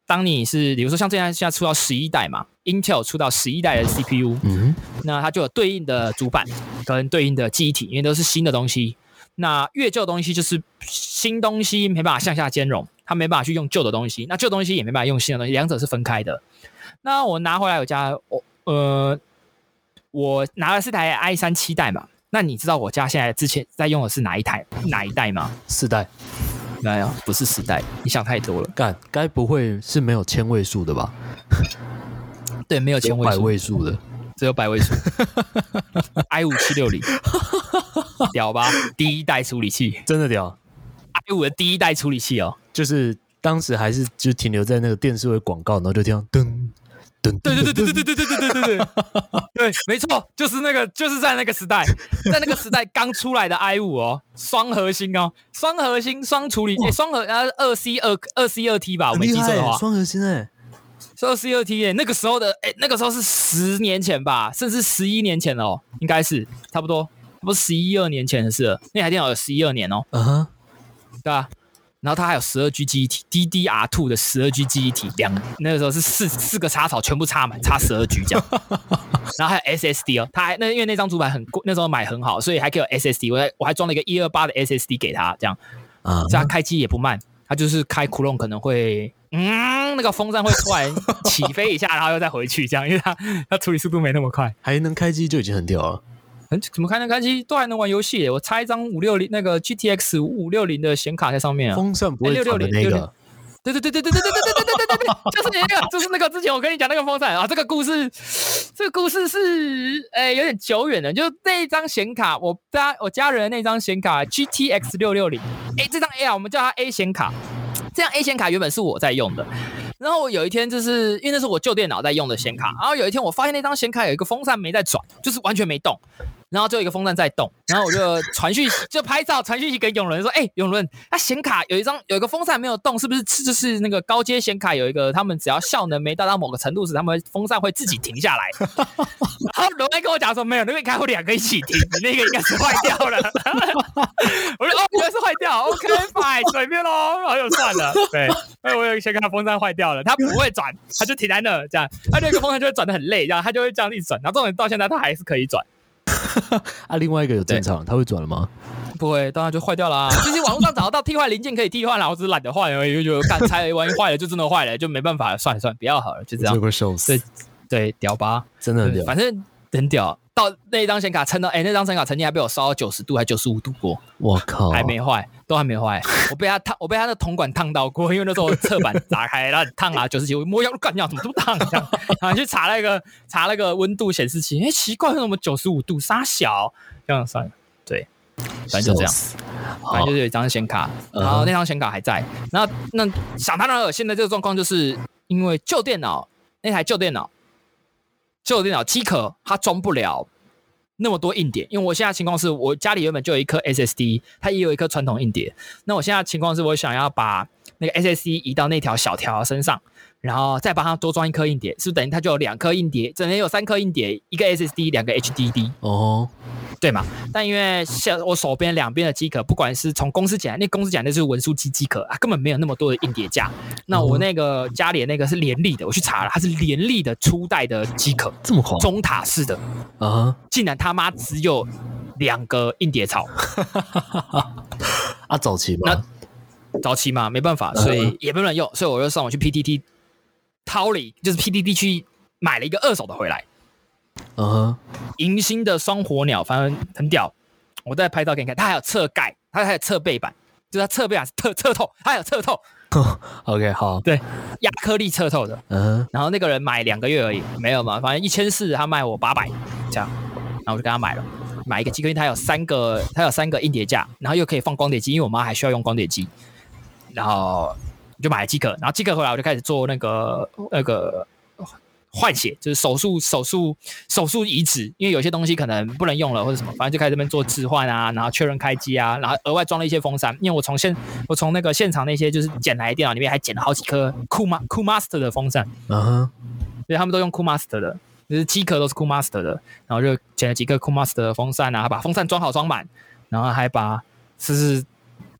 当你是比如说像这样现在出到十一代嘛，Intel 出到十一代的 CPU，嗯，那它就有对应的主板跟对应的记忆体，因为都是新的东西。那越旧的东西就是新东西没办法向下兼容，它没办法去用旧的东西，那旧东西也没办法用新的东西，两者是分开的。那我拿回来我家，我呃。我拿的是台 i 三七代嘛？那你知道我家现在之前在用的是哪一台哪一代吗？四代？没有，不是四代。你想太多了。干，该不会是没有千位数的吧？[laughs] 对，没有千位百位数的，只有百位数。[laughs] i 五七六零，屌吧？第一代处理器，真的屌。i 五的第一代处理器哦，就是当时还是就停留在那个电视的广告，然后就听噔。对对对对对对对对对对对 [laughs] 对。没错，就是那个，就是在那个时代，[laughs] 在那个时代刚出来的 i 五哦，双核心哦，双核心双处理，双核呃二 C 二二 C 二 T 吧，我没记错的话，双核心哎，是二 C 二 T 哎，那个时候的哎，那个时候是十年前吧，甚至十一年前哦，应该是差不多，不是十一二年前的事了，那台电脑有十一二年哦，嗯哼，对吧？然后它还有十二 G 记忆体，DDR two 的十二 G 记忆体，两那个时候是四四个插槽全部插满，插十二 G 这样。[laughs] 然后还有 SSD 哦，它还那因为那张主板很贵，那时候买很好，所以还可以有 SSD。我还我还装了一个一二八的 SSD 给他，这样啊，这样开机也不慢。它就是开窟窿可能会，嗯，那个风扇会突然起飞一下，然后又再回去这样，因为它它处理速度没那么快，还能开机就已经很屌了。怎么开能开机都还能玩游戏？我插一张五六零那个 GTX 五五六零的显卡在上面啊。风扇不会转的那个。对对对对对对对对对对对对对，就是那个，就是那个之前我跟你讲那个风扇啊。这个故事，这个故事是诶有点久远了。就那一张显卡，我家我家人的那张显卡 GTX 六六零，哎，这张 A 啊，我们叫它 A 显卡。这张 A 显卡原本是我在用的，然后我有一天就是因为那是我旧电脑在用的显卡，然后有一天我发现那张显卡有一个风扇没在转，就是完全没动。然后就一个风扇在动，然后我就传讯就拍照传讯息给永伦说：“哎，永伦，他显卡有一张有一个风扇没有动，是不是就是那个高阶显卡有一个他们只要效能没达到某个程度时，他们风扇会自己停下来？”然后龙威跟我讲说：“没有，那个开会两个一起停，你那个应该是坏掉了。[laughs] ”我说：“哦，原来是坏掉，OK 拜随便喽。”然后就算了。对，哎，我有一个显卡风扇坏掉了，它不会转，它就停在那，这样，它那个风扇就会转的很累，这样它就会这样一直转，然后重点到现在它还是可以转。[laughs] 啊，另外一个有正常，它会转了吗？不会，当然就坏掉了。[laughs] 其实网络上找得到替换零件可以替换了，我只是懒得换而已。就干拆万一坏了，就真的坏了，就没办法了。算了算了，不要好了，就这样。对对，屌吧，真的很屌，反正很屌。到那张显卡撑到，哎，那张显卡曾经还被我烧到九十度，还九十五度过。我靠，还没坏，都还没坏。[laughs] 我被他烫，我被他的铜管烫到过，因为那时候侧板打开，然后烫啊，九十几，我摸一下，干掉，怎么这么烫？[laughs] 然后去查那个查那个温度显示器，哎，奇怪，为什么九十五度？沙小，这样算了。对，反正就这样，反正就是有一张显卡，然后那张显卡还在。那那想当然了，现在这个状况就是因为旧电脑那台旧电脑。旧电脑机壳它装不了那么多硬碟，因为我现在情况是我家里原本就有一颗 SSD，它也有一颗传统硬碟。那我现在情况是我想要把那个 SSD 移到那条小条身上。然后再帮他多装一颗硬碟，是不是等于他就有两颗硬碟？整天有三颗硬碟，一个 SSD，两个 HDD。哦，对嘛？但因为像我手边两边的机壳，不管是从公司讲，那公司讲那是文书机机壳啊，根本没有那么多的硬碟架。那我那个家里的那个是联立的，我去查了，它是联立的初代的机壳，这么狂，中塔式的啊，竟然他妈只有两个硬碟槽。[laughs] 啊，早期嘛，早期嘛，没办法，所以也不能用，所以我就上网去 PTT。掏里就是 PDD 去买了一个二手的回来，嗯，银星的双火鸟，反正很屌。我再拍照给你看，它还有侧盖，它还有侧背板，就是它侧背板是侧侧透，它有侧透。[laughs] OK，好，对，亚克力侧透的。嗯，然后那个人买两个月而已，没有嘛，反正一千四，他卖我八百，这样。然后我就跟他买了，买一个机壳，因为它有三个，它有三个硬碟架，然后又可以放光碟机，因为我妈还需要用光碟机，然后就买了机壳，然后机壳回来我就开始做那个那个。换血就是手术，手术，手术移植，因为有些东西可能不能用了或者什么，反正就开始这边做置换啊，然后确认开机啊，然后额外装了一些风扇，因为我从现我从那个现场那些就是捡来的电脑里面还捡了好几颗酷马酷 Master 的风扇，嗯，所以他们都用酷 Master 的，就是机壳都是酷 Master 的，然后就捡了几个酷 Master 的风扇啊，把风扇装好装满，然后还把就是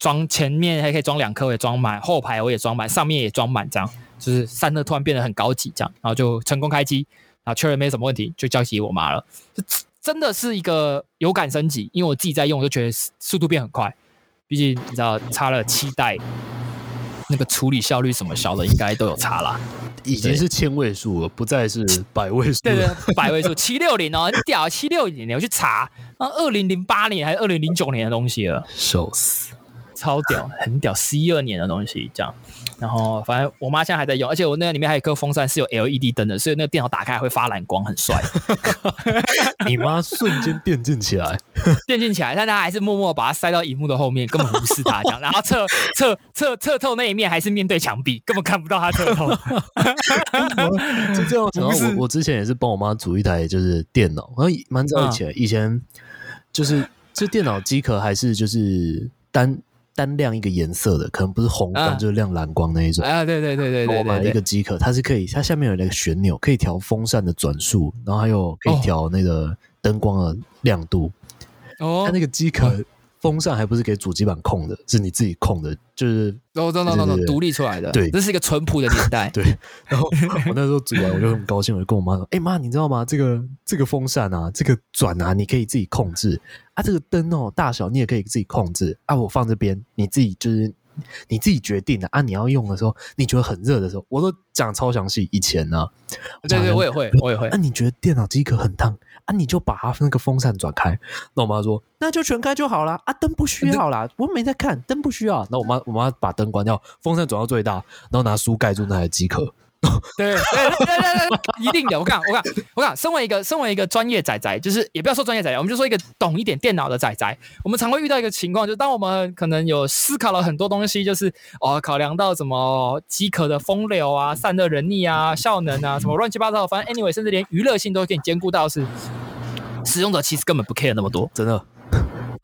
装前面还可以装两颗我也装满，后排我也装满，上面也装满这样。就是散热突然变得很高级，这样，然后就成功开机，然后确认没什么问题，就交给我妈了。这真的是一个有感升级，因为我自己在用，我就觉得速度变很快。毕竟你知道，差了七代，那个处理效率什么小的应该都有差啦。已经是千位数了，不再是百位数。对对，百位数，七六零哦，很屌，七六零，我去查，那，二零零八年还是二零零九年的东西了，笑死，超屌，[laughs] 很屌，十一二年的东西，这样。然后反正我妈现在还在用，而且我那个里面还有一颗风扇是有 LED 灯的，所以那个电脑打开会发蓝光，很帅。[laughs] 你妈瞬间电竞起来，[laughs] 电竞起来，但她还是默默把它塞到荧幕的后面，根本无视它这样。然后侧侧侧侧透那一面还是面对墙壁，根本看不到它侧透。就这样，然后我我之前也是帮我妈组一台就是电脑，然后蛮早以前，以前就是这电脑机壳还是就是单。单亮一个颜色的，可能不是红光，就是亮蓝光那一种。啊，对对对对对。我买了一个机壳，它是可以，它下面有那个旋钮，可以调风扇的转速，然后还有可以调那个灯光的亮度。哦。它那个机壳。风扇还不是给主机板控的，是你自己控的，就是哦，等等等等，独立出来的。对，这是一个淳朴的年代。[laughs] 对，然后我那时候煮完，我就很高兴，我就跟我妈说：“哎妈，你知道吗？这个这个风扇啊，这个转啊，你可以自己控制啊。这个灯哦，大小你也可以自己控制啊。我放这边，你自己就是你自己决定的啊。你要用的时候，你觉得很热的时候，我都讲超详细。以前呢，对对，我也会，我也会。那你觉得电脑机壳很烫？”啊，你就把它那个风扇转开。那我妈说，那就全开就好了。啊，灯不需要啦，我没在看，灯不需要。那我妈，我妈把灯关掉，风扇转到最大，然后拿书盖住那台机壳。[laughs] 对对对对对，一定的。我讲我讲我讲，身为一个身为一个专业仔仔，就是也不要说专业仔仔，我们就说一个懂一点电脑的仔仔。我们常会遇到一个情况，就当我们可能有思考了很多东西，就是哦，考量到什么机壳的风流啊、散热能力啊、效能啊，什么乱七八糟。反正 anyway，甚至连娱乐性都可以兼顾到，是使用者其实根本不 care 那么多，真的。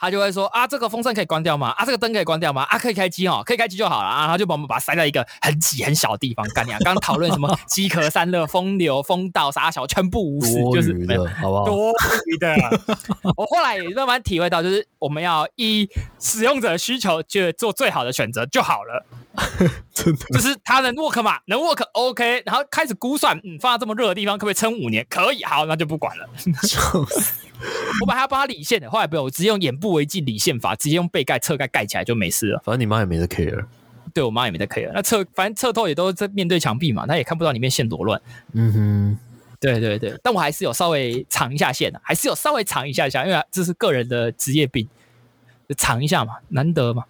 他就会说啊，这个风扇可以关掉吗？啊，这个灯可以关掉吗？啊，可以开机哦，可以开机就好了啊。他就把我们把它塞在一个很挤很小的地方干你啊。刚刚讨论什么机壳散热、风流、风道啥小，全部无视，就是没有，好不好？多余的。[laughs] 我后来也慢慢体会到，就是我们要依使用者需求去做最好的选择就好了。[laughs] 真的，就是它能 work 嘛？能 work OK，然后开始估算，嗯，放在这么热的地方可不可以撑五年？可以，好，那就不管了。[laughs] [laughs] 我把它帮他理线的，后来不用，我直接用眼部为镜理线法，直接用背盖、侧盖盖起来就没事了。反正你妈也没得 care，对我妈也没得 care。那侧反正侧透也都在面对墙壁嘛，她也看不到里面线多乱。嗯哼，对对对，但我还是有稍微藏一下线的，还是有稍微藏一下下，因为这是个人的职业病，就藏一下嘛，难得嘛。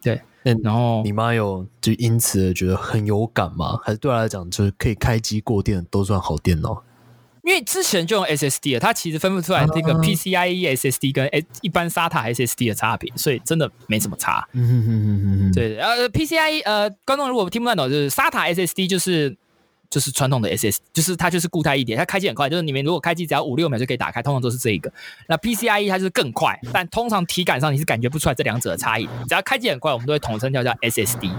对，然后你妈有就因此觉得很有感吗？还是对她来讲，就是可以开机过电都算好电脑？因为之前就用 SSD 了，它其实分不出来这个 PCIe SSD 跟一般 SATA SSD 的差别，所以真的没什么差。嗯嗯嗯嗯对，呃，PCIe 呃，观众如果听不懂，就是 SATA SSD 就是就是传统的 SSD，就是它就是固态一点，它开机很快，就是你们如果开机只要五六秒就可以打开，通常都是这一个。那 PCIe 它就是更快，但通常体感上你是感觉不出来这两者的差异。只要开机很快，我们都会统称叫叫 SSD，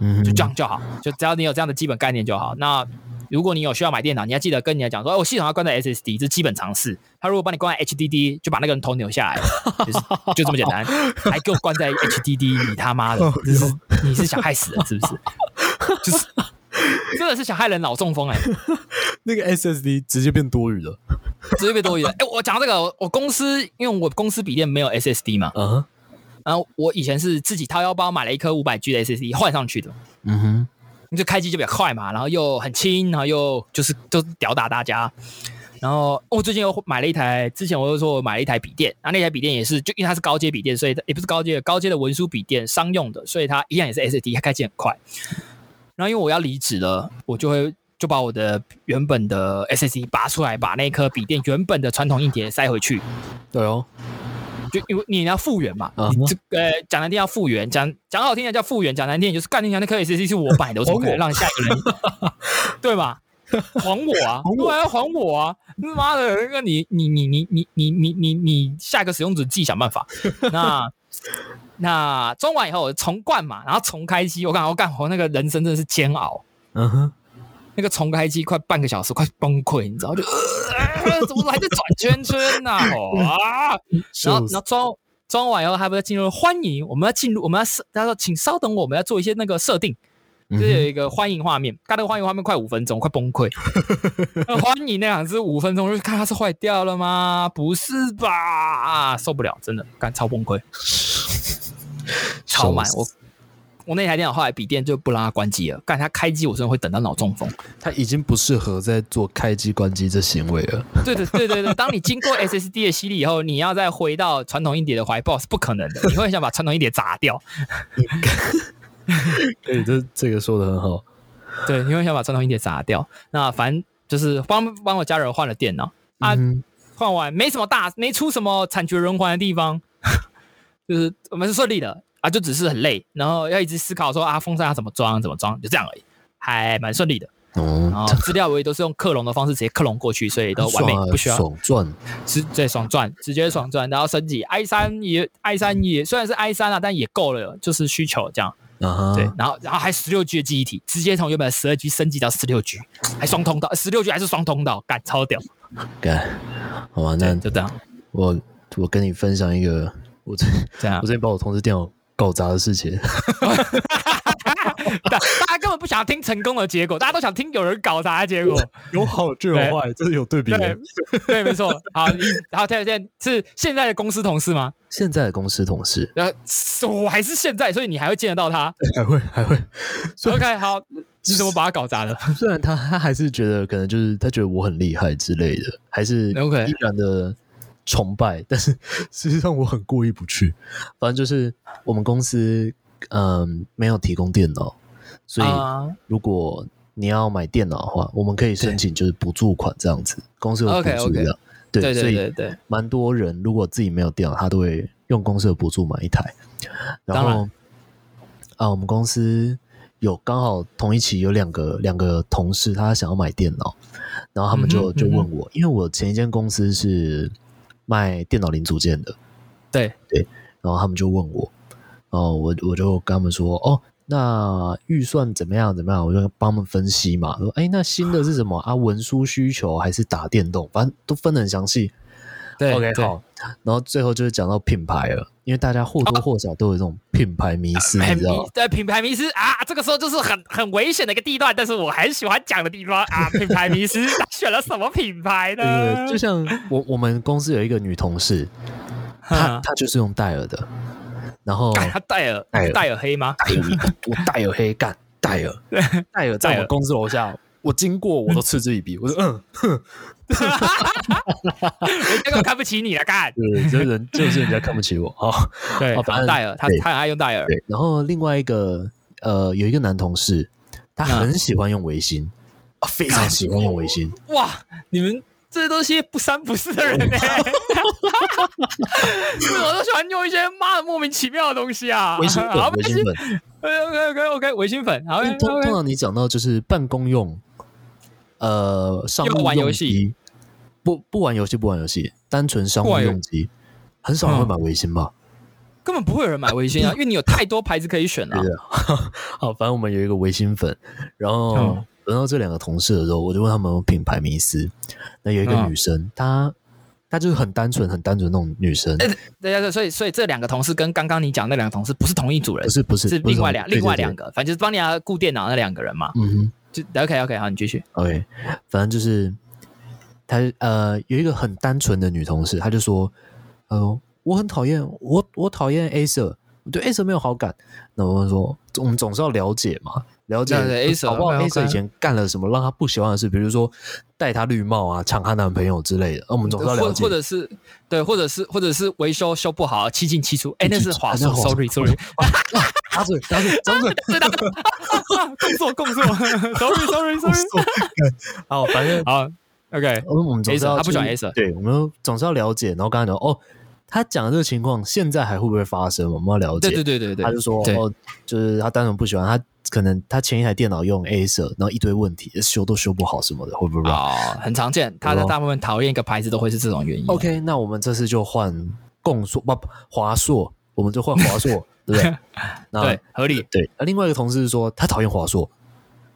嗯，就这样就好，就只要你有这样的基本概念就好。那如果你有需要买电脑，你要记得跟人家讲说，哦，我系统要关在 SSD，这是基本常识。他如果帮你关在 HDD，就把那个人头扭下来，[laughs] 就是就这么简单。还给我关在 HDD，你他妈的，是你是想害死人是不是？[laughs] 就是真的是想害人脑中风哎！[laughs] 那个 SSD 直接变多余了，直接变多余了。哎，我讲这个，我公司因为我公司笔电没有 SSD 嘛，嗯，然后我以前是自己掏腰包买了一颗五百 G 的 SSD 换上去的，嗯哼。就开机就比较快嘛，然后又很轻，然后又就是都吊打大家。然后我最近又买了一台，之前我又说我买了一台笔电，然后那台笔电也是，就因为它是高阶笔电，所以它也不是高阶的，高阶的文书笔电，商用的，所以它一样也是 SSD，它开机很快。然后因为我要离职了，我就会。就把我的原本的 SSD 拔出来，把那颗笔电原本的传统硬碟塞回去。对哦，就因为你要复原嘛，这呃讲难听要复原，讲讲好听的叫复原，讲难听就是干你娘那颗 SSD 是我买的，我怎么可以让下一个人？[laughs] 对吧？还我啊！我还要，还我啊！妈的，那个你你你你你你你你你下一个使用者自己想办法。那那装完以后重灌嘛，然后重开机，我感我干活那个人生真的是煎熬。嗯哼，那个重开机快半个小时，快崩溃，你知道就怎么还在转圈圈呢？啊！[laughs] 然后然后装装完以后，还不是进入欢迎，我们要进入，我们要设，他说请稍等，我们要做一些那个设定。就是有一个欢迎画面，看那个欢迎画面快五分钟，快崩溃。[laughs] 欢迎那两只五分钟，就看它是坏掉了吗？不是吧？受不了，真的，干超崩溃，[laughs] 超慢。我我那台电脑后来笔电就不让它关机了，干它开机我真的会等到脑中风。它已经不适合在做开机关机这行为了。对对对对对，当你经过 SSD 的洗礼以后，你要再回到传统硬碟的怀抱是不可能的，[laughs] 你会想把传统硬碟砸掉。[laughs] 对，这这个说的很好。对，因为想把传统硬碟砸掉。那反正就是帮帮我家人换了电脑啊，换完没什么大，没出什么惨绝人寰的地方，[laughs] 就是我们是顺利的啊，就只是很累，然后要一直思考说啊，风扇要怎么装，怎么装，就这样而已，还蛮顺利的。哦，然后资料我也都是用克隆的方式直接克隆过去，所以都完美，不需要爽转，是对爽转，直接爽转，然后升级 i 三也 i 三也虽然是 i 三啊，但也够了，就是需求这样。对，然后然后还十六 G 的记忆体，直接从原本十二 G 升级到十六 G，还双通道，十六 G 还是双通道，干超屌，干，好吧，那就这样。我我跟你分享一个，我这这样，我这边把我同事电脑搞砸的事情。[laughs] [laughs] 大家根本不想要听成功的结果，大家都想听有人搞砸的结果。[laughs] 有好就有坏，这是有对比的。对，没错。好，然后现在是现在的公司同事吗？现在的公司同事。呃，我还是现在，所以你还会见得到他？还会，还会。OK，好，你怎么把他搞砸的？虽然他他还是觉得可能就是他觉得我很厉害之类的，还是 OK 依然的崇拜，但是 [laughs] 实际上我很过意不去。反正就是我们公司嗯没有提供电脑。所以，如果你要买电脑的话，我们可以申请就是补助款这样子，公司有补助的。对，所以蛮多人如果自己没有电脑，他都会用公司的补助买一台。然后，啊，我们公司有刚好同一期有两个两个同事，他想要买电脑，然后他们就就问我，因为我前一间公司是卖电脑零组件的，对对，然后他们就问我，哦，我我就跟他们说，哦。那预算怎么样？怎么样？我就帮他们分析嘛。说，哎，那新的是什么啊？文书需求还是打电动？反正都分的很详细。对，OK，好。然后最后就是讲到品牌了，因为大家或多或少都有这种品牌迷失，你知道对，品牌迷失啊，这个时候就是很很危险的一个地段，但是我很喜欢讲的地方啊。品牌迷失，选了什么品牌呢？就像我我们公司有一个女同事，她她就是用戴尔的。然后 [laughs] 她戴尔戴尔黑吗？戴尔，我戴尔黑干戴尔，[laughs] 戴尔在我公司楼下，我经过我都嗤之以鼻。我说嗯，哼，人家都看不起你了，干。对，这人就是人家看不起我哦。[laughs] 对，反正戴尔，他他很爱用戴尔。然后另外一个呃，有一个男同事，他很喜欢用维新，非常喜欢用维新。哇，你们。这些都是些不三不四的人呢，为什么都喜欢用一些妈的莫名其妙的东西啊？维新粉，维新粉，OK OK OK，维新粉。好，通通常你讲到就是办公用，呃，商务玩游戏，不不玩游戏，不玩游戏，单纯商务用机，很少人会买维新吧？根本不会有人买维新啊，[laughs] 因为你有太多牌子可以选了。[laughs] 好，反正我们有一个维新粉，然后。轮到这两个同事的时候，我就问他们品牌迷思。那有一个女生，她她就是很单纯、很单纯那种女生。对呀，所以所以这两个同事跟刚刚你讲那两个同事不是同一组人，不是不是是另外两另外两个，反正就是帮你要顾电脑那两个人嘛。嗯哼，就 OK OK 好，你继续。OK，反正就是他呃有一个很单纯的女同事，她就说：“呃，我很讨厌我我讨厌 A sir，我，对 A sir 没有好感。”那我们说，我们总是要了解嘛。了解 A 色，好不好？A 色以前干了什么让他不喜欢的事？比如说戴他绿帽啊，抢他男朋友之类的。我们总是要了解，或者是对，或者是或者是维修修不好，七进七出。哎，那是华硕，sorry sorry。打嘴打嘴张嘴，[laughs] 共 [laughs] 作共作，[laughs] sorry sorry sorry。好，反正好，OK。我们总是要他不喜欢 S，对，我们总是要了解。然后刚才讲哦，他讲的这个情况现在还会不会发生？我们要了解。对对对对对。他就说哦，就是他单纯不喜欢他，可能他前一台电脑用 A 色，然后一堆问题，修都修不好什么的，会不会？哦，很常见。他的大部分讨厌一个牌子都会是这种原因。OK，那我们这次就换共硕不华硕，我们就换华硕，[laughs] 对不对？对，合理。对，那另外一个同事说他讨厌华硕，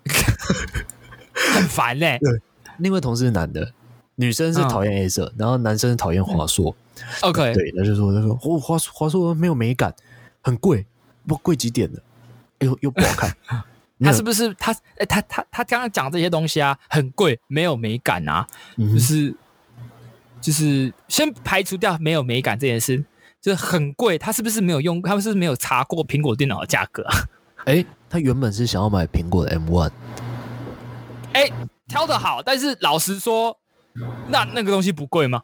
[laughs] 很烦嘞。对，另外同事是男的，女生是讨厌 A 色，然后男生是讨厌华硕。OK，对，那就说他说哦，华华硕没有美感，很贵，不贵几点的，又又不好看。[laughs] 他是不是他？哎，他他他刚刚讲这些东西啊，很贵，没有美感啊，就是就是先排除掉没有美感这件事，就是很贵。他是不是没有用？他们是不是没有查过苹果电脑的价格啊？哎，他原本是想要买苹果的 M One，哎，挑的好，但是老实说，那那个东西不贵吗？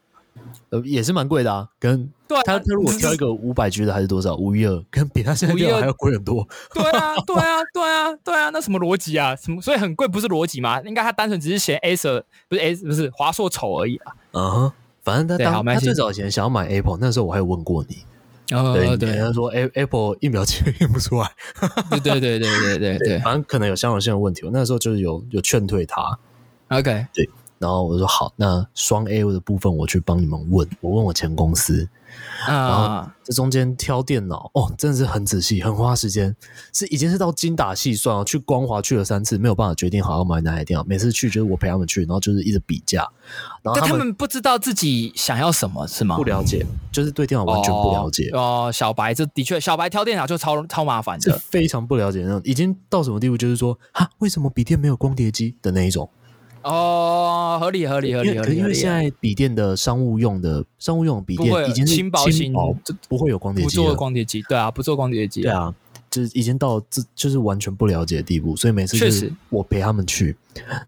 呃，也是蛮贵的啊，跟对他他如果挑一个五百 G 的还是多少五一二，跟比他现在电脑还要贵很多。对啊，对啊，对啊，对啊，那什么逻辑啊？什么？所以很贵不是逻辑吗？应该他单纯只是嫌 A 色不是 A 不是华硕丑而已啊。嗯，反正他当他最早以前想要买 Apple，那时候我还有问过你。哦，对对，他说 Apple 一秒钱 [laughs] 印不出来。[laughs] 对对对对对对对，反正可能有相容性的问题。我那时候就是有有劝退他。OK，对。然后我说好，那双 A 的部分我去帮你们问，我问我前公司，然后这中间挑电脑哦，真的是很仔细，很花时间，是已经是到精打细算哦。去光华去了三次，没有办法决定好要买哪台电脑，每次去就是我陪他们去，然后就是一直比价，然后他们不知道自己想要什么是吗？不了解，就是对电脑完全不了解哦。小白这的确，小白挑电脑就超超麻烦的，非常不了解那种，已经到什么地步？就是说哈，为什么笔电没有光碟机的那一种？哦，合理合理合理合理，因为现在笔电的商务用的商务用笔电已经轻薄型，不会有光碟机，不做光碟机，对啊，不做光碟机，对啊，就是已经到这就是完全不了解的地步，所以每次就是我陪他们去，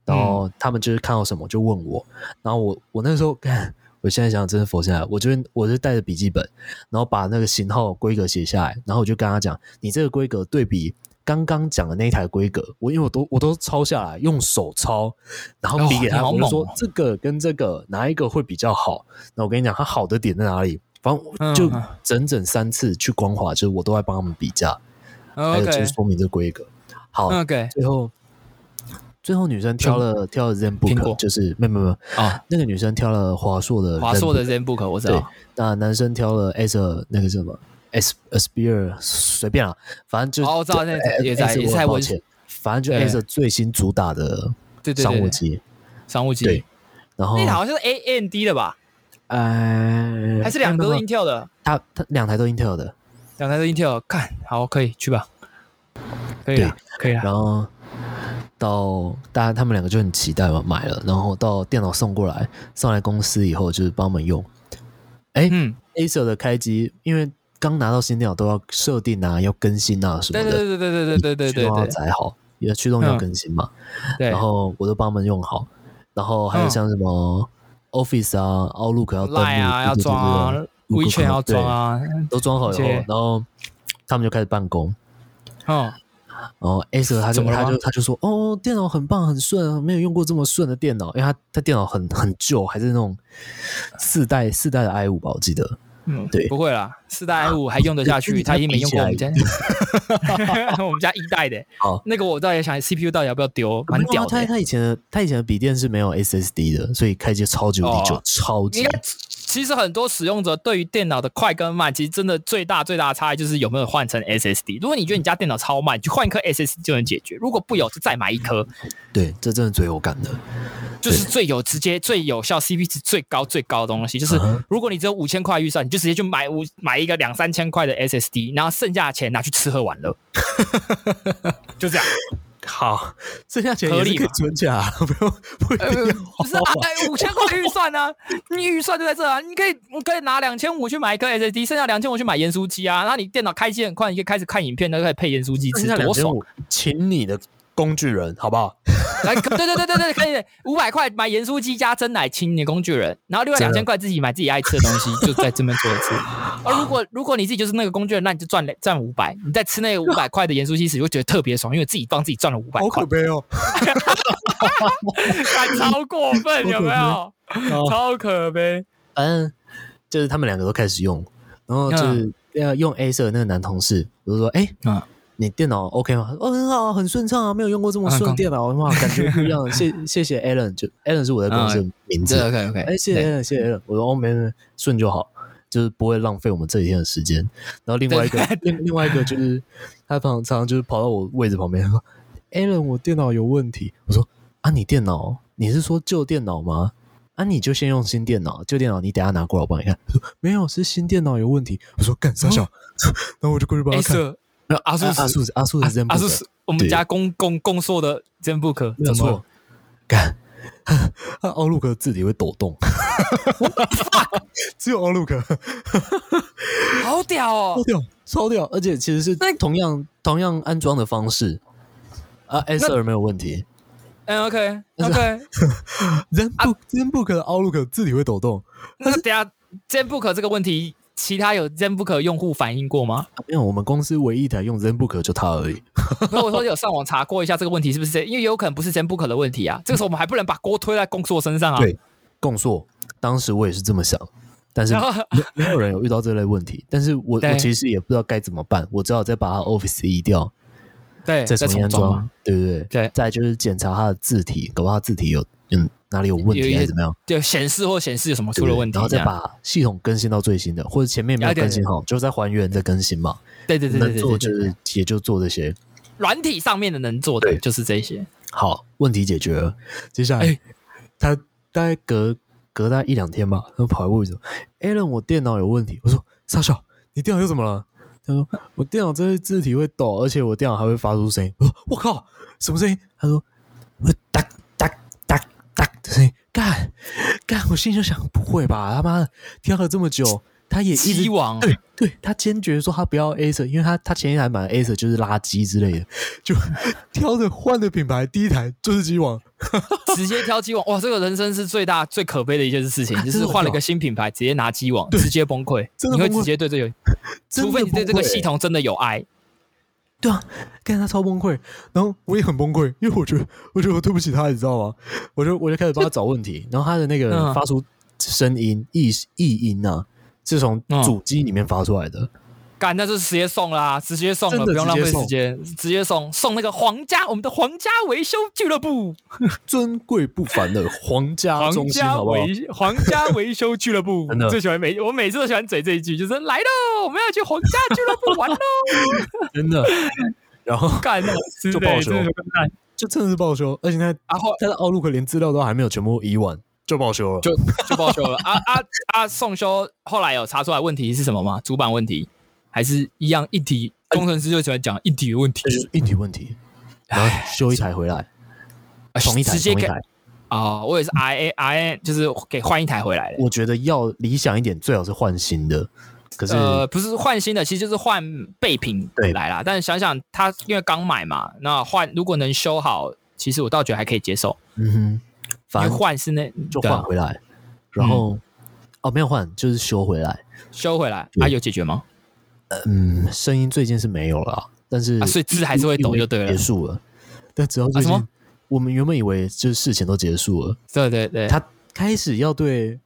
然后他们就是看到什么就问我，然后我我那时候看，[laughs] 我现在想想真的佛下来，我就我就带着笔记本，然后把那个型号规格写下来，然后我就跟他讲，你这个规格对比。刚刚讲的那一台规格，我因为我都我都抄下来，用手抄，然后比给他，我就说这个跟这个哪一个会比较好？那我跟你讲，它好的点在哪里？反正就整整三次去光华，就是我都在帮他们比价，还有就是说明这规格。好，OK，最后最后女生挑了挑了 ZenBook，就是没有没有啊，那个女生挑了华硕的华硕的 ZenBook，我知道。那男生挑了 Acer 那个什么？S Aspire 随便了，反正就哦，我知道那也在也在抱歉，反正就 S 最新主打的商务机，商务机对，然后那台好像是 A N D 的吧？呃，还是两个都 Intel 的？它它两台都 Intel 的，两台都 Intel，看好可以去吧？可以啊，可以啊。然后到大家他们两个就很期待嘛，买了，然后到电脑送过来，送来公司以后就是帮我们用。哎，嗯，Acer 的开机，因为刚拿到新电脑都要设定啊，要更新啊什么的。对对对对对对对对对，驱动要载好，也驱动要更新嘛。对。然后我都帮他们用好，然后还有像什么 Office 啊、Outlook 要登录啊，要装啊，WeChat 要装啊，都装好以后，然后他们就开始办公。哦。然后 A 社他就他就他就说哦，电脑很棒很顺，没有用过这么顺的电脑，因为他他电脑很很旧，还是那种四代四代的 i 五吧，我记得。嗯，对，不会啦，四代 i 五还用得下去，他已经没用过我们家 [laughs] [laughs] 我们家一代的。哦，那个我倒也想 CPU 到底要不要丢，蛮屌的。他他以前的他以前的笔电是没有 SSD 的，所以开机超级无敌久，超级。其实很多使用者对于电脑的快跟慢，其实真的最大最大的差异就是有没有换成 SSD。如果你觉得你家电脑超慢，就换一颗 SSD 就能解决；如果不有，就再买一颗。对，这真的最有感的。就是最有直接、最有效、CP 值最高、最高的东西。就是如果你只有五千块预算，你就直接去买五买一个两三千块的 SSD，然后剩下的钱拿去吃喝玩乐，[laughs] 就这样。好，剩下钱合理存起来，不用不用。不是啊，五千块预算呢？[laughs] 你预算就在这啊，你可以我可以拿两千五去买一颗 SSD，剩下两千五去买盐酥鸡啊。然后你电脑开机很快，你可以开始看影片，都可以配盐酥鸡吃，多爽！请你的。工具人，好不好？[laughs] 来，对对对对对，可以，五百块买盐酥鸡加真奶，请你工具人，然后另外两千块自己买自己爱吃的东西，就在这边做一次。[laughs] 而如果如果你自己就是那个工具人，那你就赚赚五百，你在吃那个五百块的盐酥鸡时，会觉得特别爽，因为自己帮自己赚了五百块。好可悲哦，[laughs] 超过分，有没有？超可悲。嗯，就是他们两个都开始用，然后就是要用 A 社那个男同事，我就说，哎，你电脑 OK 吗？哦，很好，很顺畅啊，没有用过这么顺电脑，哇，感觉不一样。[laughs] 谢谢谢 Alan，就 Alan 是我的公司名字。OK OK，哎，谢谢 Alan，谢谢 Alan。我说哦，没没，顺就好，就是不会浪费我们这几天的时间。然后另外一个，另另外一个就是他常常就是跑到我位置旁边说，Alan，我电脑有问题。我说啊，你电脑，你是说旧电脑吗？啊，你就先用新电脑，旧电脑你等下拿过来我帮你看。说没有，是新电脑有问题。我说干啥小？然后我就过去帮他看。阿叔阿叔阿叔的 ZenBook，阿叔是我们家公公公说的 ZenBook，没错。干，[laughs] 那 Outlook 字体会抖动，[laughs] 只有 Outlook，好屌哦，超屌，超屌！而且其实是同样同样安装的方式啊，S 二没有问题。嗯，OK OK。[laughs] ZenBook 的 Outlook 字体会抖动，那等下 ZenBook 这个问题。其他有 ZenBook 用户反映过吗？没有，我们公司唯一一台用 ZenBook 就它而已。[laughs] 那我说有上网查过一下这个问题是不是？因为有可能不是 ZenBook 的问题啊。这个时候我们还不能把锅推在共硕身上啊。对，共硕，当时我也是这么想，但是没有人有遇到这类问题。但是我 [laughs] 我其实也不知道该怎么办，我只好再把它 Office 移掉，对，再重新安装，对不对？对，再就是检查它的字体，搞不好字体有嗯。哪里有问题还是怎么样？对显示或显示有什么出了问题，然后再把系统更新到最新的，或者前面没有更新好，就再还原再更新嘛。对对对对对，能做就是也就做这些。软体上面的能做的就是这些。好，问题解决了。接下来他大概隔隔大概一两天吧，他跑来问我说：“Allen，我电脑有问题。”我说：“傻笑，你电脑又怎么了？”他说：“我电脑这些字体会抖，而且我电脑还会发出声音。”我说：“我靠，什么声音？”他说：“我哒。”干干，我心里就想，不会吧？他妈的，挑了这么久，他也一直对对，他坚决说他不要 A 色，因为他他前一台买 A 色就是垃圾之类的，就 [laughs] 挑着换的品牌，第一台就是机网，[laughs] 直接挑机网，哇，这个人生是最大最可悲的一件事情，[laughs] 就是换了一个新品牌，直接拿机网，直接崩溃，你会直接对这个，除非你对这个系统真的有爱。对啊，看他超崩溃，然后我也很崩溃，因为我觉得，我觉得我对不起他，你知道吗？我就我就开始帮他找问题，然后他的那个发出声音异异音啊，是从主机里面发出来的。干，那就直接送啦，直接送了，不用浪费时间，直接送送那个皇家，我们的皇家维修俱乐部，[laughs] 尊贵不凡的皇家中心，好不好？皇家维修俱乐部，[laughs] 真的最喜欢每我每次都喜欢嘴这一句，就是来喽，我们要去皇家俱乐部玩喽，[laughs] 真的。然后干就报修，就真的是报修，而且他然后他的奥路克连资料都还没有全部移完，就报修了，就就报修了。啊啊啊！送修后来有查出来问题是什么吗？主板问题。还是一样，一体工程师就喜欢讲一体问题，一体问题，然后修一台回来，同一台，同一台啊！我也是 I A I A，就是给换一台回来的。我觉得要理想一点，最好是换新的。可是呃，不是换新的，其实就是换备品回来啦。但是想想他因为刚买嘛，那换如果能修好，其实我倒觉得还可以接受。嗯哼，反正换是那就换回来，然后哦没有换，就是修回来，修回来，啊有解决吗？嗯，声音最近是没有了，但是所以字还是会抖就对了，结束了。但只要最近，我们原本以为就是事情都结束了，对对对，他开始要对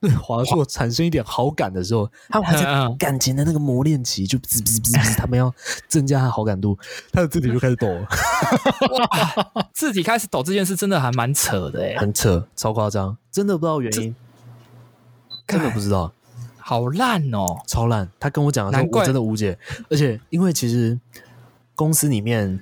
对 [laughs] 华硕产生一点好感的时候，[laughs] 他们还在感情的那个磨练期，就滋滋滋滋，[laughs] 他们要增加他好感度，他的字体就开始抖了。字体开始抖这件事真的还蛮扯的哎，很扯，超夸张，真的不知道原因，根本不知道。好烂哦，超烂！他跟我讲的时候，我真的无解。而且，因为其实公司里面，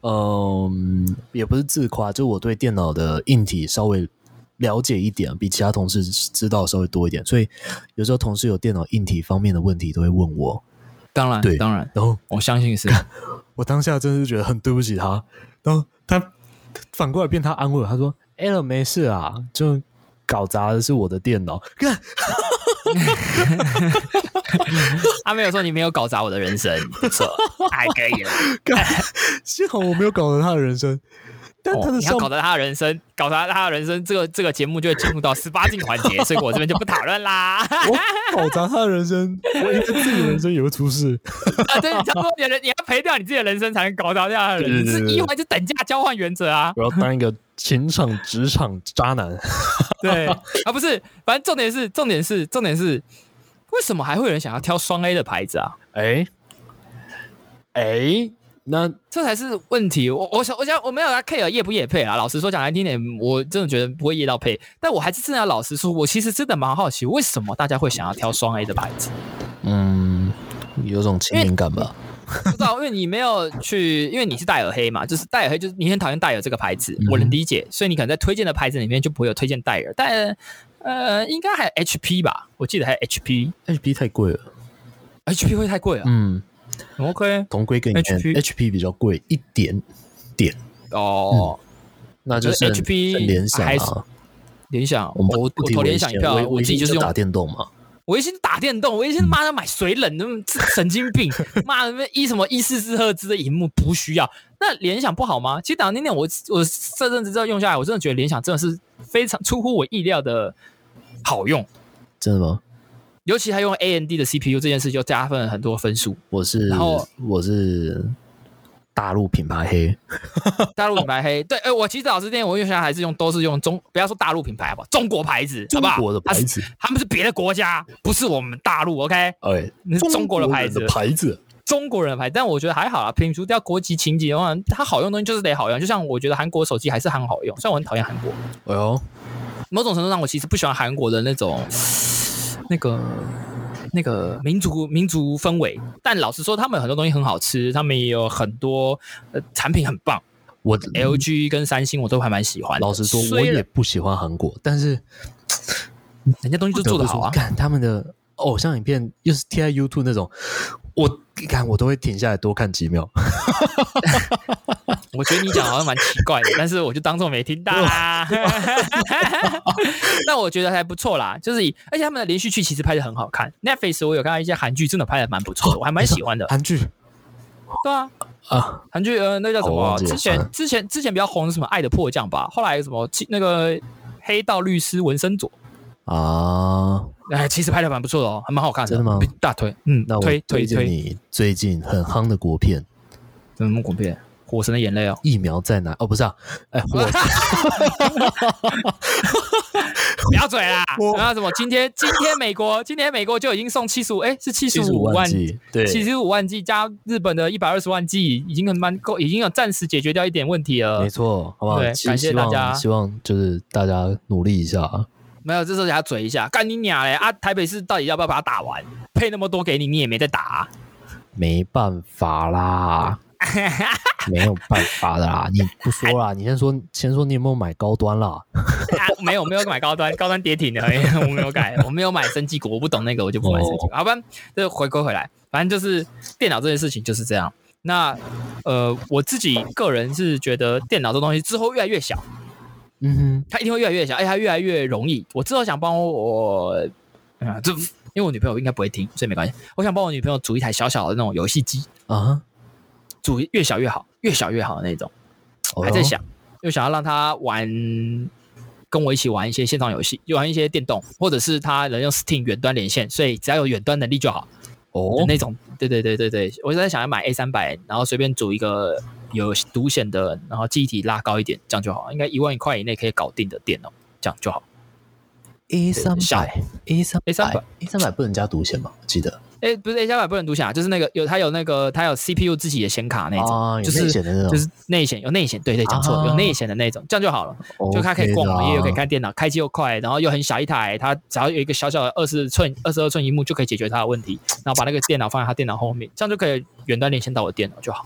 嗯，也不是自夸，就我对电脑的硬体稍微了解一点，比其他同事知道稍微多一点。所以有时候同事有电脑硬体方面的问题，都会问我。当然，对，当然。然后我相信是，[laughs] 我当下真的是觉得很对不起他。然后他反过来变他安慰我，他说：“L 没事啊，就搞砸的是我的电脑。”看。[laughs] [laughs] 他没有说你没有搞砸我的人生，不错，还可以了。幸好我没有搞砸他的人生。但他的你要搞砸他的人生，搞砸他的人生，这个这个节目就会进入到十八禁环节，所以我这边就不讨论啦。[laughs] 我搞砸他的人生，我应该自己的人生也会出事。[laughs] 啊，对，差不多，你的你要赔掉你自己的人生，才能搞砸他的人生。是一环是等价交换原则啊。我要当一个情场职场渣男。[laughs] 对啊，不是，反正重点是，重点是，重点是，为什么还会有人想要挑双 A 的牌子啊？哎，哎。那这才是问题。我我想我想我没有来 care 业不业配啊。老实说讲来听点，我真的觉得不会业到配。但我还是真的要老实说，我其实真的蛮好奇，为什么大家会想要挑双 A 的牌子？嗯，有种亲民感吧？[laughs] 不知道，因为你没有去，因为你是戴尔黑嘛，就是戴尔黑，就是你很讨厌戴尔这个牌子，我能理解。所以你可能在推荐的牌子里面就不会有推荐戴尔。但呃，应该还有 HP 吧？我记得还有 HP，HP 太贵了，HP 会太贵了。嗯。OK，同规格 HP 比较贵一点点。哦，那就是 HP 联想啊，联想，我我投联想一票，我自己就是用打电动嘛，我一心打电动，我一心妈的买水冷，那么神经病，妈的一什么一四四赫兹的荧幕不需要，那联想不好吗？其实打电动我我这阵子这样用下来，我真的觉得联想真的是非常出乎我意料的好用，真的吗？尤其他用 A N D 的 C P U 这件事就加分了很多分数。我是，然后我是大陆品牌黑，[laughs] 大陆品牌黑。对，哎，我其实老实讲，我用现在还是用，都是用中，不要说大陆品牌好不好？中国牌子，好不好？中国的牌子，他们是别的国家，不是我们大陆。OK，哎，那是中国的牌子，牌子，中国人的牌。但我觉得还好啊，摒除掉国籍情节的话，它好用东西就是得好用。就像我觉得韩国手机还是很好用，虽然我很讨厌韩国。哎呦，某种程度上，我其实不喜欢韩国的那种那个。那个民族民族氛围，但老实说，他们很多东西很好吃，他们也有很多呃产品很棒。我 LG 跟三星我都还蛮喜欢。老实说，我也不喜欢韩国，但是人家东西就做的好啊。看他们的偶像影片，又是 T I YouTube 那种，我看我都会停下来多看几秒。[laughs] 我觉得你讲好像蛮奇怪的，但是我就当做没听到啦。[laughs] [laughs] 那我觉得还不错啦，就是以而且他们的连续剧其实拍的很好看。Netflix 我有看到一些韩剧，真的拍的蛮不错的，我还蛮喜欢的。韩剧？对啊，啊，韩剧呃，那叫什么？之前之前之前比较红的什么《爱的迫降》吧，后来什么那个《黑道律师文森佐》啊，哎，其实拍的蛮不错的哦，还蛮好看的。真的吗？大推，嗯，那我推推推你最近很夯的国片，什么国片？火神的眼泪哦，疫苗在哪？哦，不是啊，哎，[laughs] 火，不要嘴啦！[laughs] 然后什么？今天今天美国今天美国就已经送七十五，哎，是七十五万剂，对，七十五万剂加日本的一百二十万剂，已经很蛮够，已经有暂时解决掉一点问题了。没错，好不好？对，感谢大家，希望就是大家努力一下啊。没有，这时候给他嘴一下，干你娘嘞！啊，台北市到底要不要把它打完？配那么多给你，你也没得打，没办法啦。[laughs] 没有办法的啦，你不说啦，你先说，先说你有没有买高端啦？[laughs] 没有，没有买高端，高端跌停的，[laughs] 我没有改，我没有买升级股，我不懂那个，我就不买升级股。好吧，就回归回来，反正就是电脑这件事情就是这样。那呃，我自己个人是觉得电脑这东西之后越来越小，嗯哼，它一定会越来越小，而且它越来越容易。我之后想帮我，啊，这因为我女朋友应该不会听，所以没关系。我想帮我女朋友组一台小小的那种游戏机啊。组越小越好，越小越好的那种，还在想，又想要让他玩，跟我一起玩一些线上游戏，玩一些电动，或者是他能用 Steam 远端连线，所以只要有远端能力就好。哦，那种，对对对对对，我在想要买 A 三百，然后随便组一个有独显的，然后记忆体拉高一点，这样就好，应该一万块以内可以搞定的电脑，这样就好。A 三百，A 三 A 三百，A 三百不能加独显吗？记得。哎，不是 A 加百不能独享，就是那个有它有那个它有 CPU 自己的显卡那种，就是就是内显有内显，对对，讲错了，有内显的那种，这样就好了。就它可以逛网页，又可以看电脑，开机又快，然后又很小一台，它只要有一个小小的二十寸二十二寸荧幕就可以解决它的问题。然后把那个电脑放在它电脑后面，这样就可以远端连线到我的电脑就好。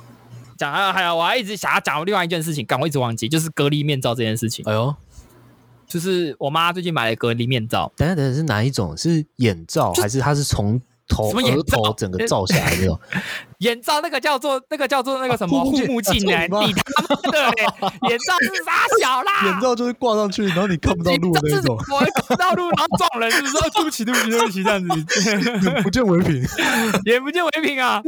讲啊，还有我还一直想要讲另外一件事情，刚我一直忘记，就是隔离面罩这件事情。哎呦，就是我妈最近买了隔离面罩，等下等下是哪一种？是眼罩还是它是从？头什么眼罩整个罩下来那种。[laughs] 眼罩那个叫做那个叫做那个什么护目镜呢？你他妈的眼罩是傻小啦！眼罩就是挂上去，然后你看不到路的那种。我看不到路，然后撞人，是不是？[laughs] 对不起，对不起，对不起，这样子，[laughs] 不见为凭，眼不见为凭啊！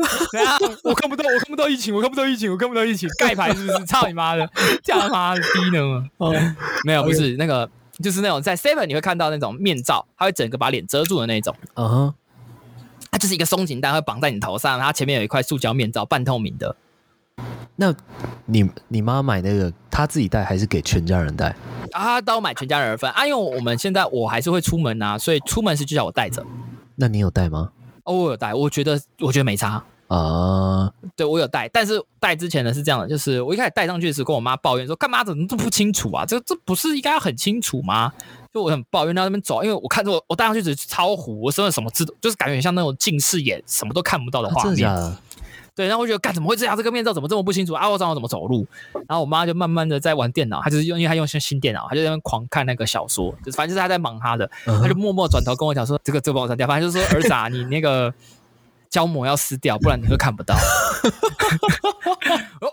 我看不到，我看不到疫情，我看不到疫情，我看不到疫情，盖牌是不是？操你妈的，这样他妈的低能啊！哦，没有，不是那个，就是那种在 Seven 你会看到那种面罩，它会整个把脸遮住的那种。嗯哼。它就是一个松紧带，会绑在你头上，它前面有一块塑胶面罩，半透明的。那你你妈买那个，她自己戴还是给全家人戴？啊，都买全家人份啊，因为我们现在我还是会出门啊，所以出门时就叫我带着。那你有带吗？哦，我有带，我觉得我觉得没差啊。对我有带，但是带之前呢是这样的，就是我一开始戴上去的时候，跟我妈抱怨说：“干嘛怎么这么不清楚啊？这这不是应该要很清楚吗？”就我很抱怨到那边走，因为我看着我我戴上去只是超糊，我真的什么字就是感觉像那种近视眼，什么都看不到的画面。对，然后我觉得干怎么会这样？这个面罩怎么这么不清楚啊？我知道我怎么走路。然后我妈就慢慢的在玩电脑，她就是用，因为她用新新电脑，她就在那边狂看那个小说，就是反正就是她在忙她的，她就默默转头跟我讲说：“这个这帮我删掉。”反正就是说儿子啊，你那个。胶膜要撕掉，不然你会看不到。[laughs] 哦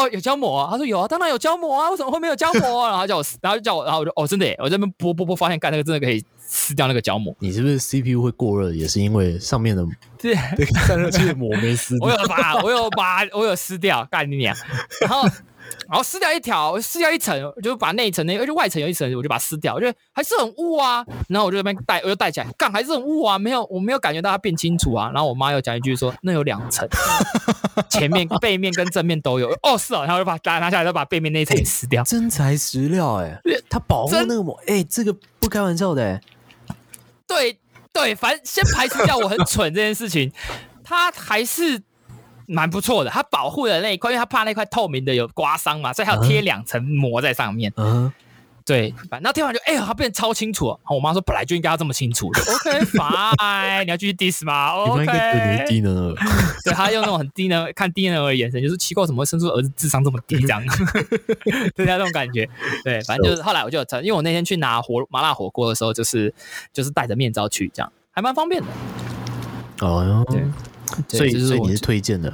哦，有胶膜啊？他说有啊，当然有胶膜啊，为什么会没有胶膜啊？然后叫我撕，然后就叫我，然后我就哦，真的耶，我这边剥剥剥，发现干那个真的可以撕掉那个胶膜。你是不是 CPU 会过热，也是因为上面的对 [laughs] 散热器的膜没撕？[laughs] 我有把，我有把，我有撕掉，干你娘！然后。然后撕掉一条，撕掉一层，我就把那一层那，而且外层有一层，我就把它撕掉。我觉得还是很雾啊。然后我就那边戴，我就戴起来，干还是很雾啊，没有，我没有感觉到它变清楚啊。然后我妈又讲一句说，那有两层，前面、[laughs] 背面跟正面都有。哦，是哦，然后就把拿拿下来，再把背面那一层撕掉。真材实料哎，它保护那个膜，哎，这个不开玩笑的。对对，反正先排除掉我很蠢这件事情，它还是。蛮不错的，它保护的那一块，因为它怕那块透明的有刮伤嘛，所以它要贴两层膜在上面。嗯，对，然后贴完就，哎呀，它变超清楚。我妈说本来就应该要这么清楚的。OK，fine，[laughs] 你要继续 diss 吗？OK，低能儿。[laughs] 对他用那种很低能看低能儿的眼神，就是奇怪怎么会生出儿子智商这么低这样，对他那种感觉。对，反正就是后来我就因为我那天去拿火麻辣火锅的时候，就是就是戴着面罩去，这样还蛮方便的。哦哟，对。所以，所以你是推荐的？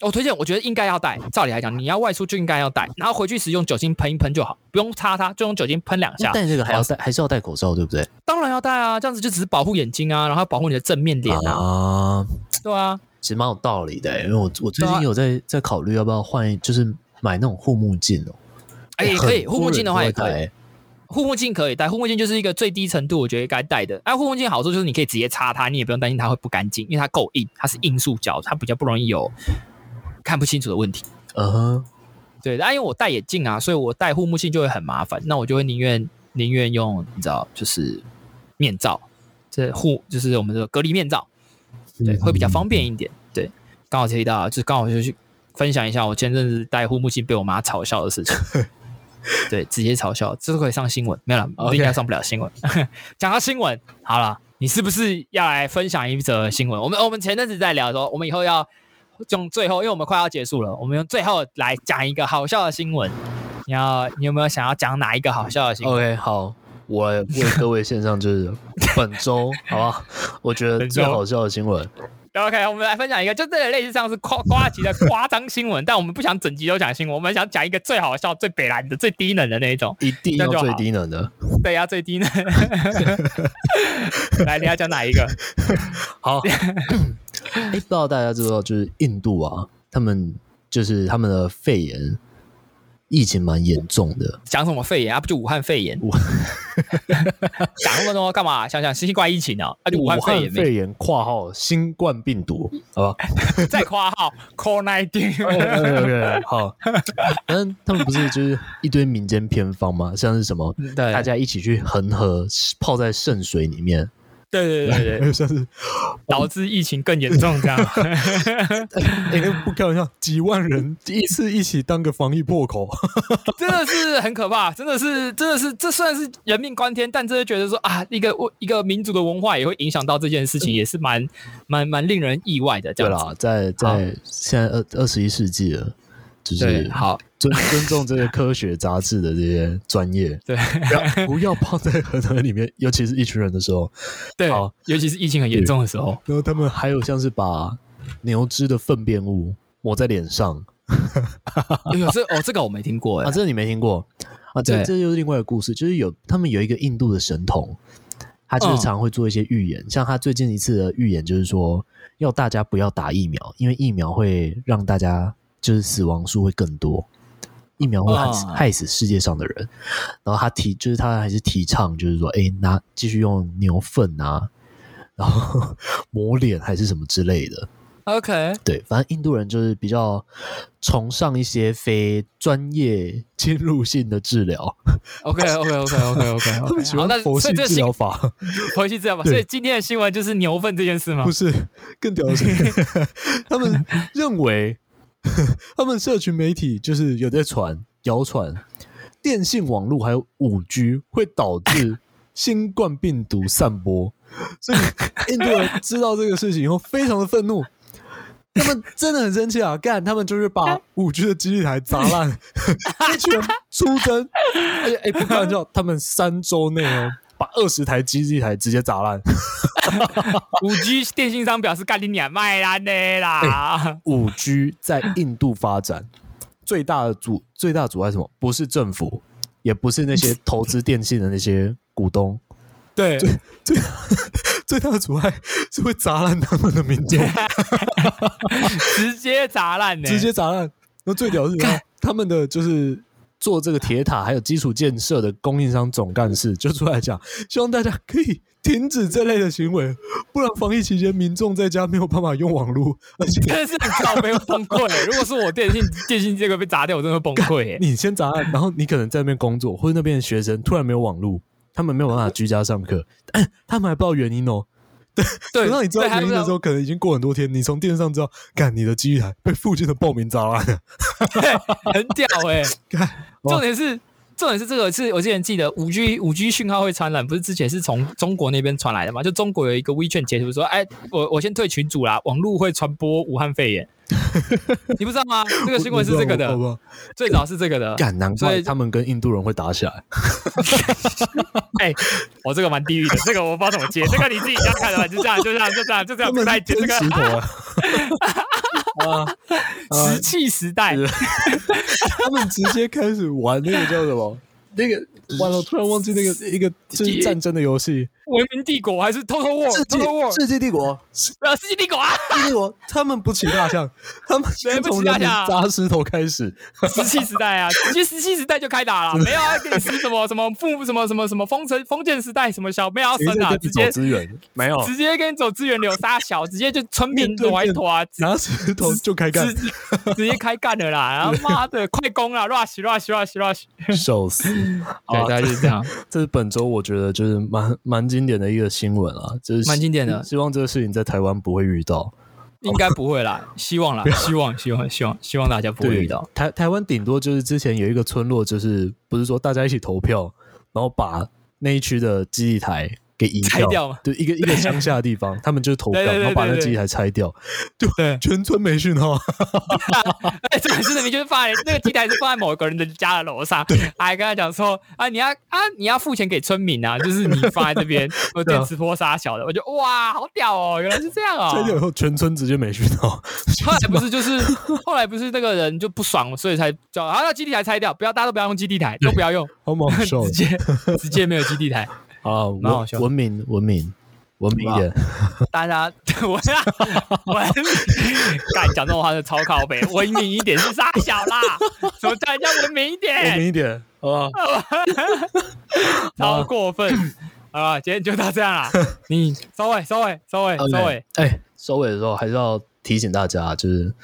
我推荐，我觉得应该要戴。照理来讲，你要外出就应该要戴，然后回去时用酒精喷一喷就好，不用擦它，就用酒精喷两下。戴这个还要戴，还是要戴口罩，对不对？当然要戴啊，这样子就只是保护眼睛啊，然后保护你的正面脸啊。对啊，其实蛮有道理的，因为我我最近有在在考虑要不要换，就是买那种护目镜哦。哎，可以，护目镜的话也可以。护目镜可以戴，护目镜就是一个最低程度，我觉得该戴的。哎，护目镜好处就是你可以直接擦它，你也不用担心它会不干净，因为它够硬，它是硬塑胶，它比较不容易有看不清楚的问题。嗯哼，对。但因为我戴眼镜啊，所以我戴护目镜就会很麻烦，那我就会宁愿宁愿用你知道，就是面罩，这护就是我们的隔离面罩，对，会比较方便一点。对，刚好提到，就是刚好就去分享一下我前阵子戴护目镜被我妈嘲笑的事情。[laughs] 对，直接嘲笑，这都可以上新闻，没有了，应该上不了新闻。[laughs] 讲到新闻，好了，你是不是要来分享一则新闻？我们我们前阵子在聊说，我们以后要用最后，因为我们快要结束了，我们用最后来讲一个好笑的新闻。你要，你有没有想要讲哪一个好笑的新闻？OK，好，我为各位线上就是本周，[laughs] 好吧？我觉得最好笑的新闻。OK，我们来分享一个，就这个类似像是夸夸集的夸张新闻，但我们不想整集都讲新闻，我们想讲一个最好笑、最北蓝的、最低能的那一种，一定要最低能的。对呀，最低能。[laughs] 来，你要讲哪一个？好，[laughs] 哎，不知道大家知道，就是印度啊，他们就是他们的肺炎。疫情蛮严重的，讲什么肺炎啊？不就武汉肺炎？[laughs] 讲那么多干嘛？想想新冠疫情啊？啊，就武汉肺炎。肺炎（ [laughs] 括号新冠病毒）好吧？[laughs] 再括号 COVID。好，反正他们不是就是一堆民间偏方吗，像是什么，大家一起去恒河泡在圣水里面。对对对对，算是 [laughs] 导致疫情更严重这样。[laughs] 哎，不开玩笑，几万人第 [laughs] 一次一起当个防疫破口，真的是很可怕，真的是真的是，这算是人命关天，但真的觉得说啊，一个一个民族的文化也会影响到这件事情，也是蛮蛮蛮令人意外的。对了，在在现在二二十一世纪了，就是好。尊 [laughs] 尊重这些科学杂志的这些专业，对，不要不要泡在河河里面，[laughs] 尤其是一群人的时候，对，尤其是疫情很严重的时候。然后他们还有像是把牛只的粪便物抹在脸上，[laughs] 有这哦，这个我没听过哎，啊，这你没听过？啊？这这就是另外一个故事，就是有他们有一个印度的神童，他就是常会做一些预言，像他最近一次的预言就是说，要大家不要打疫苗，因为疫苗会让大家。就是死亡数会更多，疫苗会害死害死世界上的人。然后他提，就是他还是提倡，就是说，哎，拿继续用牛粪啊，然后 [laughs] 抹脸还是什么之类的。OK，对，反正印度人就是比较崇尚一些非专业侵入性的治疗。OK，OK，OK，OK，OK，[laughs] 他们喜欢 [laughs] 佛系治疗法，回去治疗法。所以今天的新闻就是牛粪这件事吗？不是，更屌的是，他们认为。[laughs] 他们社群媒体就是有在传谣传，电信网络还有五 G 会导致新冠病毒散播，所以印度人知道这个事情以后非常的愤怒，他们真的很生气啊！干，他们就是把五 G 的基地台砸烂，[laughs] 一群出征，而且哎不开玩笑，他们三周内哦把二十台机器台直接砸烂。[laughs] 五 G 电信商表示干你娘卖烂的啦！[laughs] 五 G 在印度发展 [laughs] 最大的阻最大阻碍什么？不是政府，也不是那些投资电信的那些股东，对，最最最大的阻碍是会砸烂他们的民众，直接砸烂，直接砸烂。那最屌是他们的就是做这个铁塔还有基础建设的供应商总干事就出来讲，希望大家可以。停止这类的行为，不然防疫期间民众在家没有办法用网络，[laughs] 而且真的是很靠没有崩溃。[laughs] 如果是我电信电信这个被砸掉，我真的崩溃。你先砸，然后你可能在那边工作，或者那边的学生突然没有网络，他们没有办法居家上课，他们还不知道原因哦。对，[laughs] 等到你知道原因的时候，可能已经过很多天。你从电视上知道，干你的机台被附近的报名砸烂了，[laughs] 很屌哎！重点是。重点是这个，是我之前记得五 G 五 G 讯号会传染，不是之前是从中国那边传来的嘛？就中国有一个微券截图说，哎，我我先退群主啦，网络会传播武汉肺炎，[laughs] 你不知道吗？这个新闻是这个的，最早是这个的，敢难怪他们跟印度人会打起来。[laughs] 哎，我这个蛮地狱的，这个我不知道怎么接，这个你自己要看的吧，就这样，就这样，就这样，就这样，不太接这个。[laughs] [laughs] 啊，石器时代，[laughs] 他们直接开始玩那个叫什么？那个完了，突然忘记那个一个就是战争的游戏。文明帝国还是 Total War？世界帝国？啊，世界帝国啊！世界帝国，他们不骑大象，他们先从大象砸石头开始。石器时代啊，直接石器时代就开打了，没有啊，跟你什么什么父什么什么什么封城封建时代什么小没有生啊，直接资源没有，直接跟你走资源流杀小，直接就村民坨一坨啊，拿石头就开干，直接开干了啦！然后妈的快攻啊，rush rush rush rush，笑死！对，大概就是这样。这是本周我觉得就是蛮蛮。经典的一个新闻啊，就是蛮经典的。希望这个事情在台湾不会遇到，应该不会啦，[laughs] 希望啦，[laughs] 希望，希望，希望，希望大家不会遇到。台台湾顶多就是之前有一个村落，就是不是说大家一起投票，然后把那一区的基地台。给移掉，对一个一个乡下的地方，他们就投票，然后把那机台拆掉，对，全村没讯号。[laughs] 哎，这个是的，你就是放在那个机台是放在某个人的家的楼上，还跟他讲说啊，你要啊，你要付钱给村民啊，就是你放在这边，[laughs] 我电磁波杀小的，我就哇，好屌哦，原来是这样啊！拆掉以后，全村直接没讯号。[laughs] 后来不是就是后来不是那个人就不爽，所以才叫啊，那基地台拆掉，不要大家都不要用基地台，都不要用，好猛，直接直接没有基地台。啊，文文明文明文明一点，大家 [laughs] 我文明，敢讲这种话是超靠北，文明一点是傻小啦，什么叫人家文明一点？文明一点，好不好？[laughs] 超过分，好吧，今天就到这样了，[laughs] 你收尾收尾收尾收尾，哎，收尾的时候还是要提醒大家，就是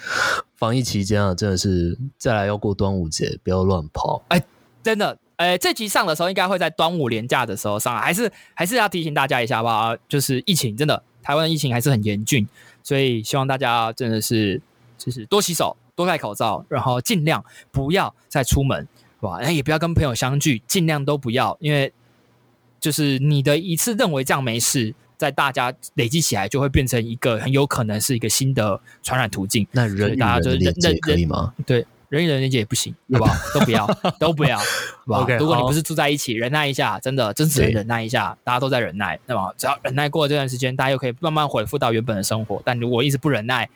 防疫期间啊，真的是再来要过端午节，不要乱跑，哎，真的。呃，这集上的时候应该会在端午连假的时候上，还是还是要提醒大家一下吧。就是疫情真的，台湾的疫情还是很严峻，所以希望大家真的是就是多洗手、多戴口罩，然后尽量不要再出门，是吧？也不要跟朋友相聚，尽量都不要，因为就是你的一次认为这样没事，在大家累积起来，就会变成一个很有可能是一个新的传染途径。那人与人的连接可以吗？对。人与人连接也不行，[laughs] 好不好？都不要，都不要，好不好？如果你不是住在一起，忍耐一下，真的，真只能忍耐一下。大家都在忍耐，那么只要忍耐过这段时间，大家又可以慢慢恢复到原本的生活。但如果一直不忍耐，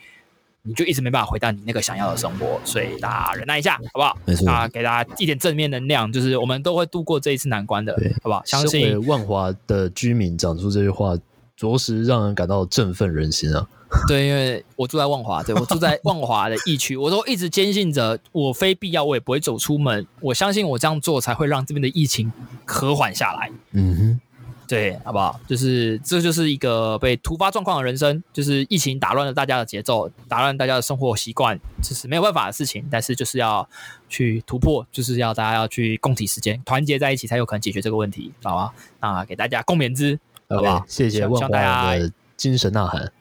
你就一直没办法回到你那个想要的生活。所以大家忍耐一下，好不好？没错，啊，给大家一点正面能量，就是我们都会度过这一次难关的，好不好？相信万华的居民讲出这句话，着实让人感到振奋人心啊。[laughs] 对，因为我住在万华，对我住在万华的疫区，我都一直坚信着，我非必要我也不会走出门。我相信我这样做才会让这边的疫情和缓下来。嗯哼，对，好不好？就是这就是一个被突发状况的人生，就是疫情打乱了大家的节奏，打乱大家的生活习惯，这是没有办法的事情。但是就是要去突破，就是要大家要去共体时间，团结在一起，才有可能解决这个问题，好吧？那给大家共勉之，好不好？谢谢万华的精神呐喊。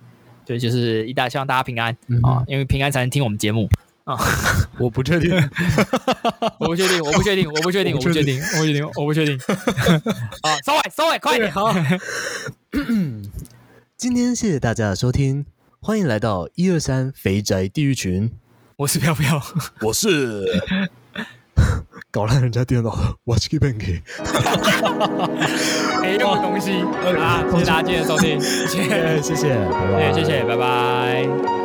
对，就是一大希望大家平安啊，因为平安才能听我们节目啊。[laughs] 我不确定，我不确定，我不确定，我不确定，我不确定，我不确定，我不确定。啊，[laughs] 收尾，收尾，快点！好。[laughs] 今天谢谢大家的收听，欢迎来到一二三肥宅地狱群。我是飘飘，我是。[laughs] 搞烂人家电脑的，Watch Keep and Key，没用的东西啊！谢谢大家今天的收听，谢谢 [laughs] 谢谢，拜拜，谢谢，拜拜。